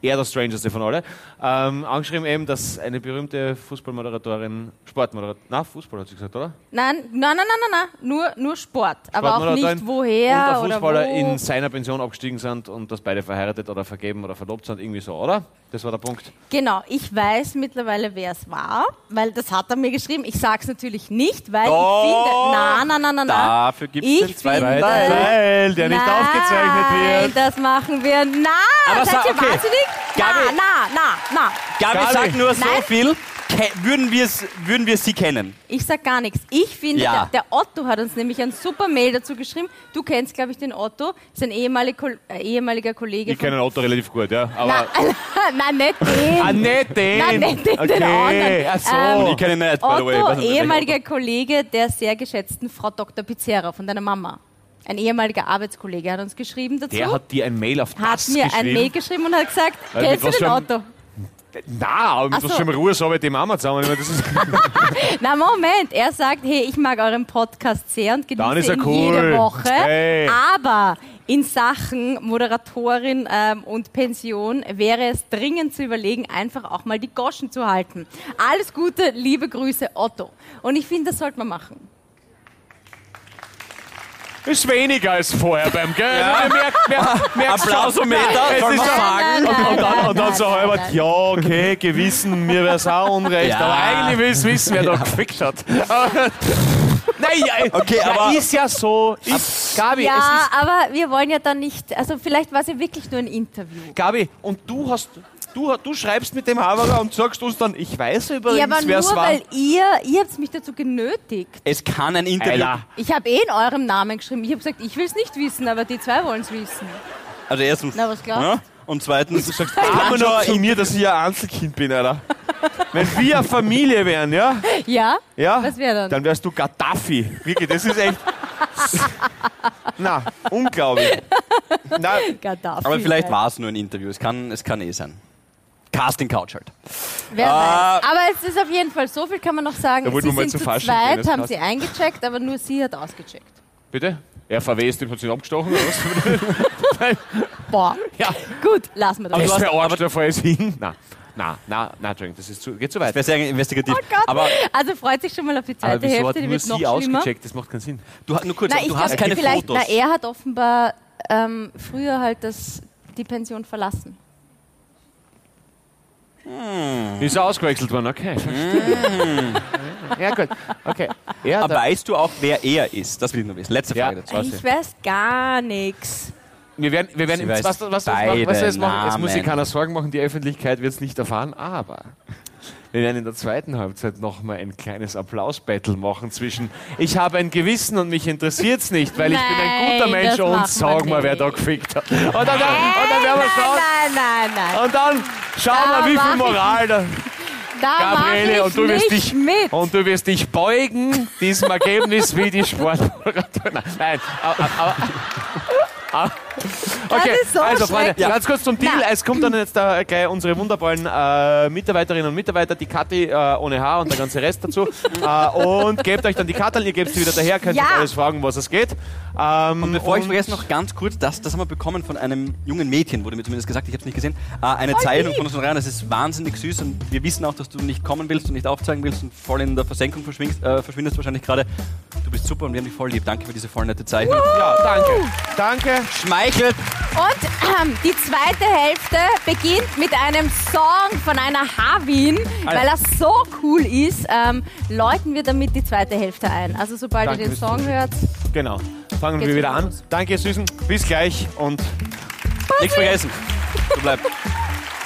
er der Strangeste von alle. Ähm, angeschrieben eben, dass eine berühmte Fußballmoderatorin, Sportmoderatorin, na Fußball hat sie gesagt, oder? Nein, nein, nein, nein, nein, nein, nur, nur Sport. Aber auch nicht woher und der oder Fußballer wo. in seiner Pension abgestiegen sind und dass beide verheiratet oder vergeben oder verlobt sind, irgendwie so, oder? Das war der Punkt. Genau, ich weiß mittlerweile, wer es war, weil das hat er mir geschrieben. Ich sag's natürlich nicht, weil Doch. ich finde... Nein, nein, nein, nein, nein. Dafür gibt es den zweiten finde- Teil. Der nicht Nein, aufgezeichnet wird. das machen wir... Nein, Aber seid ihr okay. wahnsinnig? Na, Gabi. na, na, na. Gabi, Gabi. sag nur so Nein. viel. Ke würden, wir's, würden wir sie kennen? Ich sag gar nichts. Ich finde, Ja. der, der Otto hat uns nämlich ein super Mail dazu geschrieben. Du kennst, glaube ich, den Otto. Ist ein ehemalig, Kol- äh, ehemaliger Kollege Ich kenne den Otto relativ gut, ja. Aber Nein, *laughs* nicht den. Ah, nicht den! Nein, nicht den, den anderen. Ach so. Ähm, Ich kenne ihn nicht, by the way. Ich weiß Otto, nicht, ehemaliger Kollege der sehr geschätzten Frau Dr. Pizzerra von deiner Mama. Ein ehemaliger Arbeitskollege hat uns geschrieben dazu. der hat dir ein Mail auf hat das mir geschrieben. ein Mail geschrieben und hat gesagt, Also kennst du was den für Otto? Na, aber du so. schon mal Ruhe, so arbeite ich Mama zusammen. *laughs* Na Moment, er sagt, hey, ich mag euren Podcast sehr und genieße er ihn cool. jede Woche. Hey. Aber in Sachen Moderatorin ähm, und Pension wäre es dringend zu überlegen, einfach auch mal die Goschen zu halten. Alles Gute, liebe Grüße, Otto. Und ich finde, das sollte man machen. Ist weniger als vorher beim Gell? Ja. Merk, merk, schon. Applausometer, Es soll ist man sagen. Und, und dann, und dann so halber, ja, okay, gewissen, mir wäre es auch unrecht, Ja. aber eigentlich will ich wissen, wer da gefickt hat. *laughs* Nein, ja, Okay, ja, aber- ist ja so. Ist, Gabi, Ja, es ist, aber wir wollen ja dann nicht, also vielleicht war es ja wirklich nur ein Interview. Gabi, und du hast, du, du schreibst mit dem Haberer und sagst uns dann, ich weiß übrigens, Ja, aber wer es nur war. weil ihr, ihr habt mich dazu genötigt. Es kann ein Interview. Alter. Ich habe eh in eurem Namen geschrieben. Ich habe gesagt, ich will es nicht wissen, aber die zwei wollen es wissen. Also erstens. Na, was glaubst du? ja, Und zweitens. Du sagst, Immer noch zu mir, dass ich ein Einzelkind bin, Alter. Wenn wir eine Familie wären, ja? *laughs* Ja? Ja? Was wär dann? Dann wärst du Gaddafi. Wirklich, das ist echt. *laughs* Na, unglaublich. Na, Gaddafi. aber vielleicht war es nur ein Interview. Es kann, es kann eh sein. Casting Couch halt. Wer Ah. weiß. Aber es ist auf jeden Fall, so viel kann man noch sagen. Da sie wir mal sind zu zu zweit, das haben sie eingecheckt, aber nur sie hat ausgecheckt. bitte? RVW ist dem hat sich abgestochen oder was? *laughs* Boah. Ja. Gut, lassen wir das. Das hast- für Arsch, der ist hin. Na, na, na, na, Entschuldigung, das ist zu, geht zu weit. Wäre sehr investigativ. Oh Gott. Aber also freut sich schon mal auf die Aber zweite wieso Hälfte, hat die nur wird sie noch schlimmer. ausgecheckt? Das macht keinen Sinn. du, nur kurz, Na, du hast keine vielleicht, Fotos. Na, er hat offenbar ähm, früher halt das, die Pension verlassen. Ist er ausgewechselt worden, okay. verstehe. Ja, gut. Okay. Er, Aber da, weißt du auch, wer er ist? Das will ich nur wissen. Letzte Ja. Frage dazu. Weiß ich weiß gar nichts. wir werden, wir werden Sie was, was, was, was, beide was wir jetzt machen, jetzt muss sich Namen. keiner Sorgen machen, die Öffentlichkeit wird es nicht erfahren, aber wir werden in der zweiten Halbzeit nochmal ein kleines Applaus-Battle machen zwischen ich habe ein Gewissen und mich interessiert es nicht, weil ich bin ein guter Nein, Mensch das und machen sag wir mal, wer nicht. da gefickt hat. Und dann, und dann werden wir schauen, Nein, nein, nein. und dann schauen Da wir, wie viel Moral da. Da Gabriele, und du wirst dich mit. und du wirst dich beugen diesem Ergebnis wie die Sportmoderatorin. Nein, aber, aber, aber *laughs* okay, ist so also Freunde, schrecklich. ganz kurz zum Deal. Na. Es kommt dann jetzt da gleich unsere wunderbaren äh, Mitarbeiterinnen und Mitarbeiter, die Kathi äh, ohne Haar und der ganze Rest dazu. *laughs* äh, und gebt euch dann die Karten, ihr gebt sie wieder daher, könnt Ja. euch alles fragen, was es geht. Ähm, Und bevor ich vergesse, noch ganz kurz, das, das haben wir bekommen von einem jungen Mädchen, wurde mir zumindest gesagt, ich habe es nicht gesehen. Äh, eine Zeichnung von uns rein, das ist wahnsinnig süß und wir wissen auch, dass du nicht kommen willst und nicht aufzeigen willst und voll in der Versenkung äh, verschwindest wahrscheinlich gerade. Du bist super und wir haben dich voll lieb. Danke für diese voll nette Zeichnung. ja, danke. Danke. Schmeichelt. Und ähm, die zweite Hälfte beginnt mit einem Song von einer Havin, Ah weil er so cool ist, ähm, läuten wir damit die zweite Hälfte ein. Also sobald Danke ihr den Song hört, Genau. Fangen wir wieder an. Danke, Süßen. Bis gleich und Nichts vergessen. So bleibt.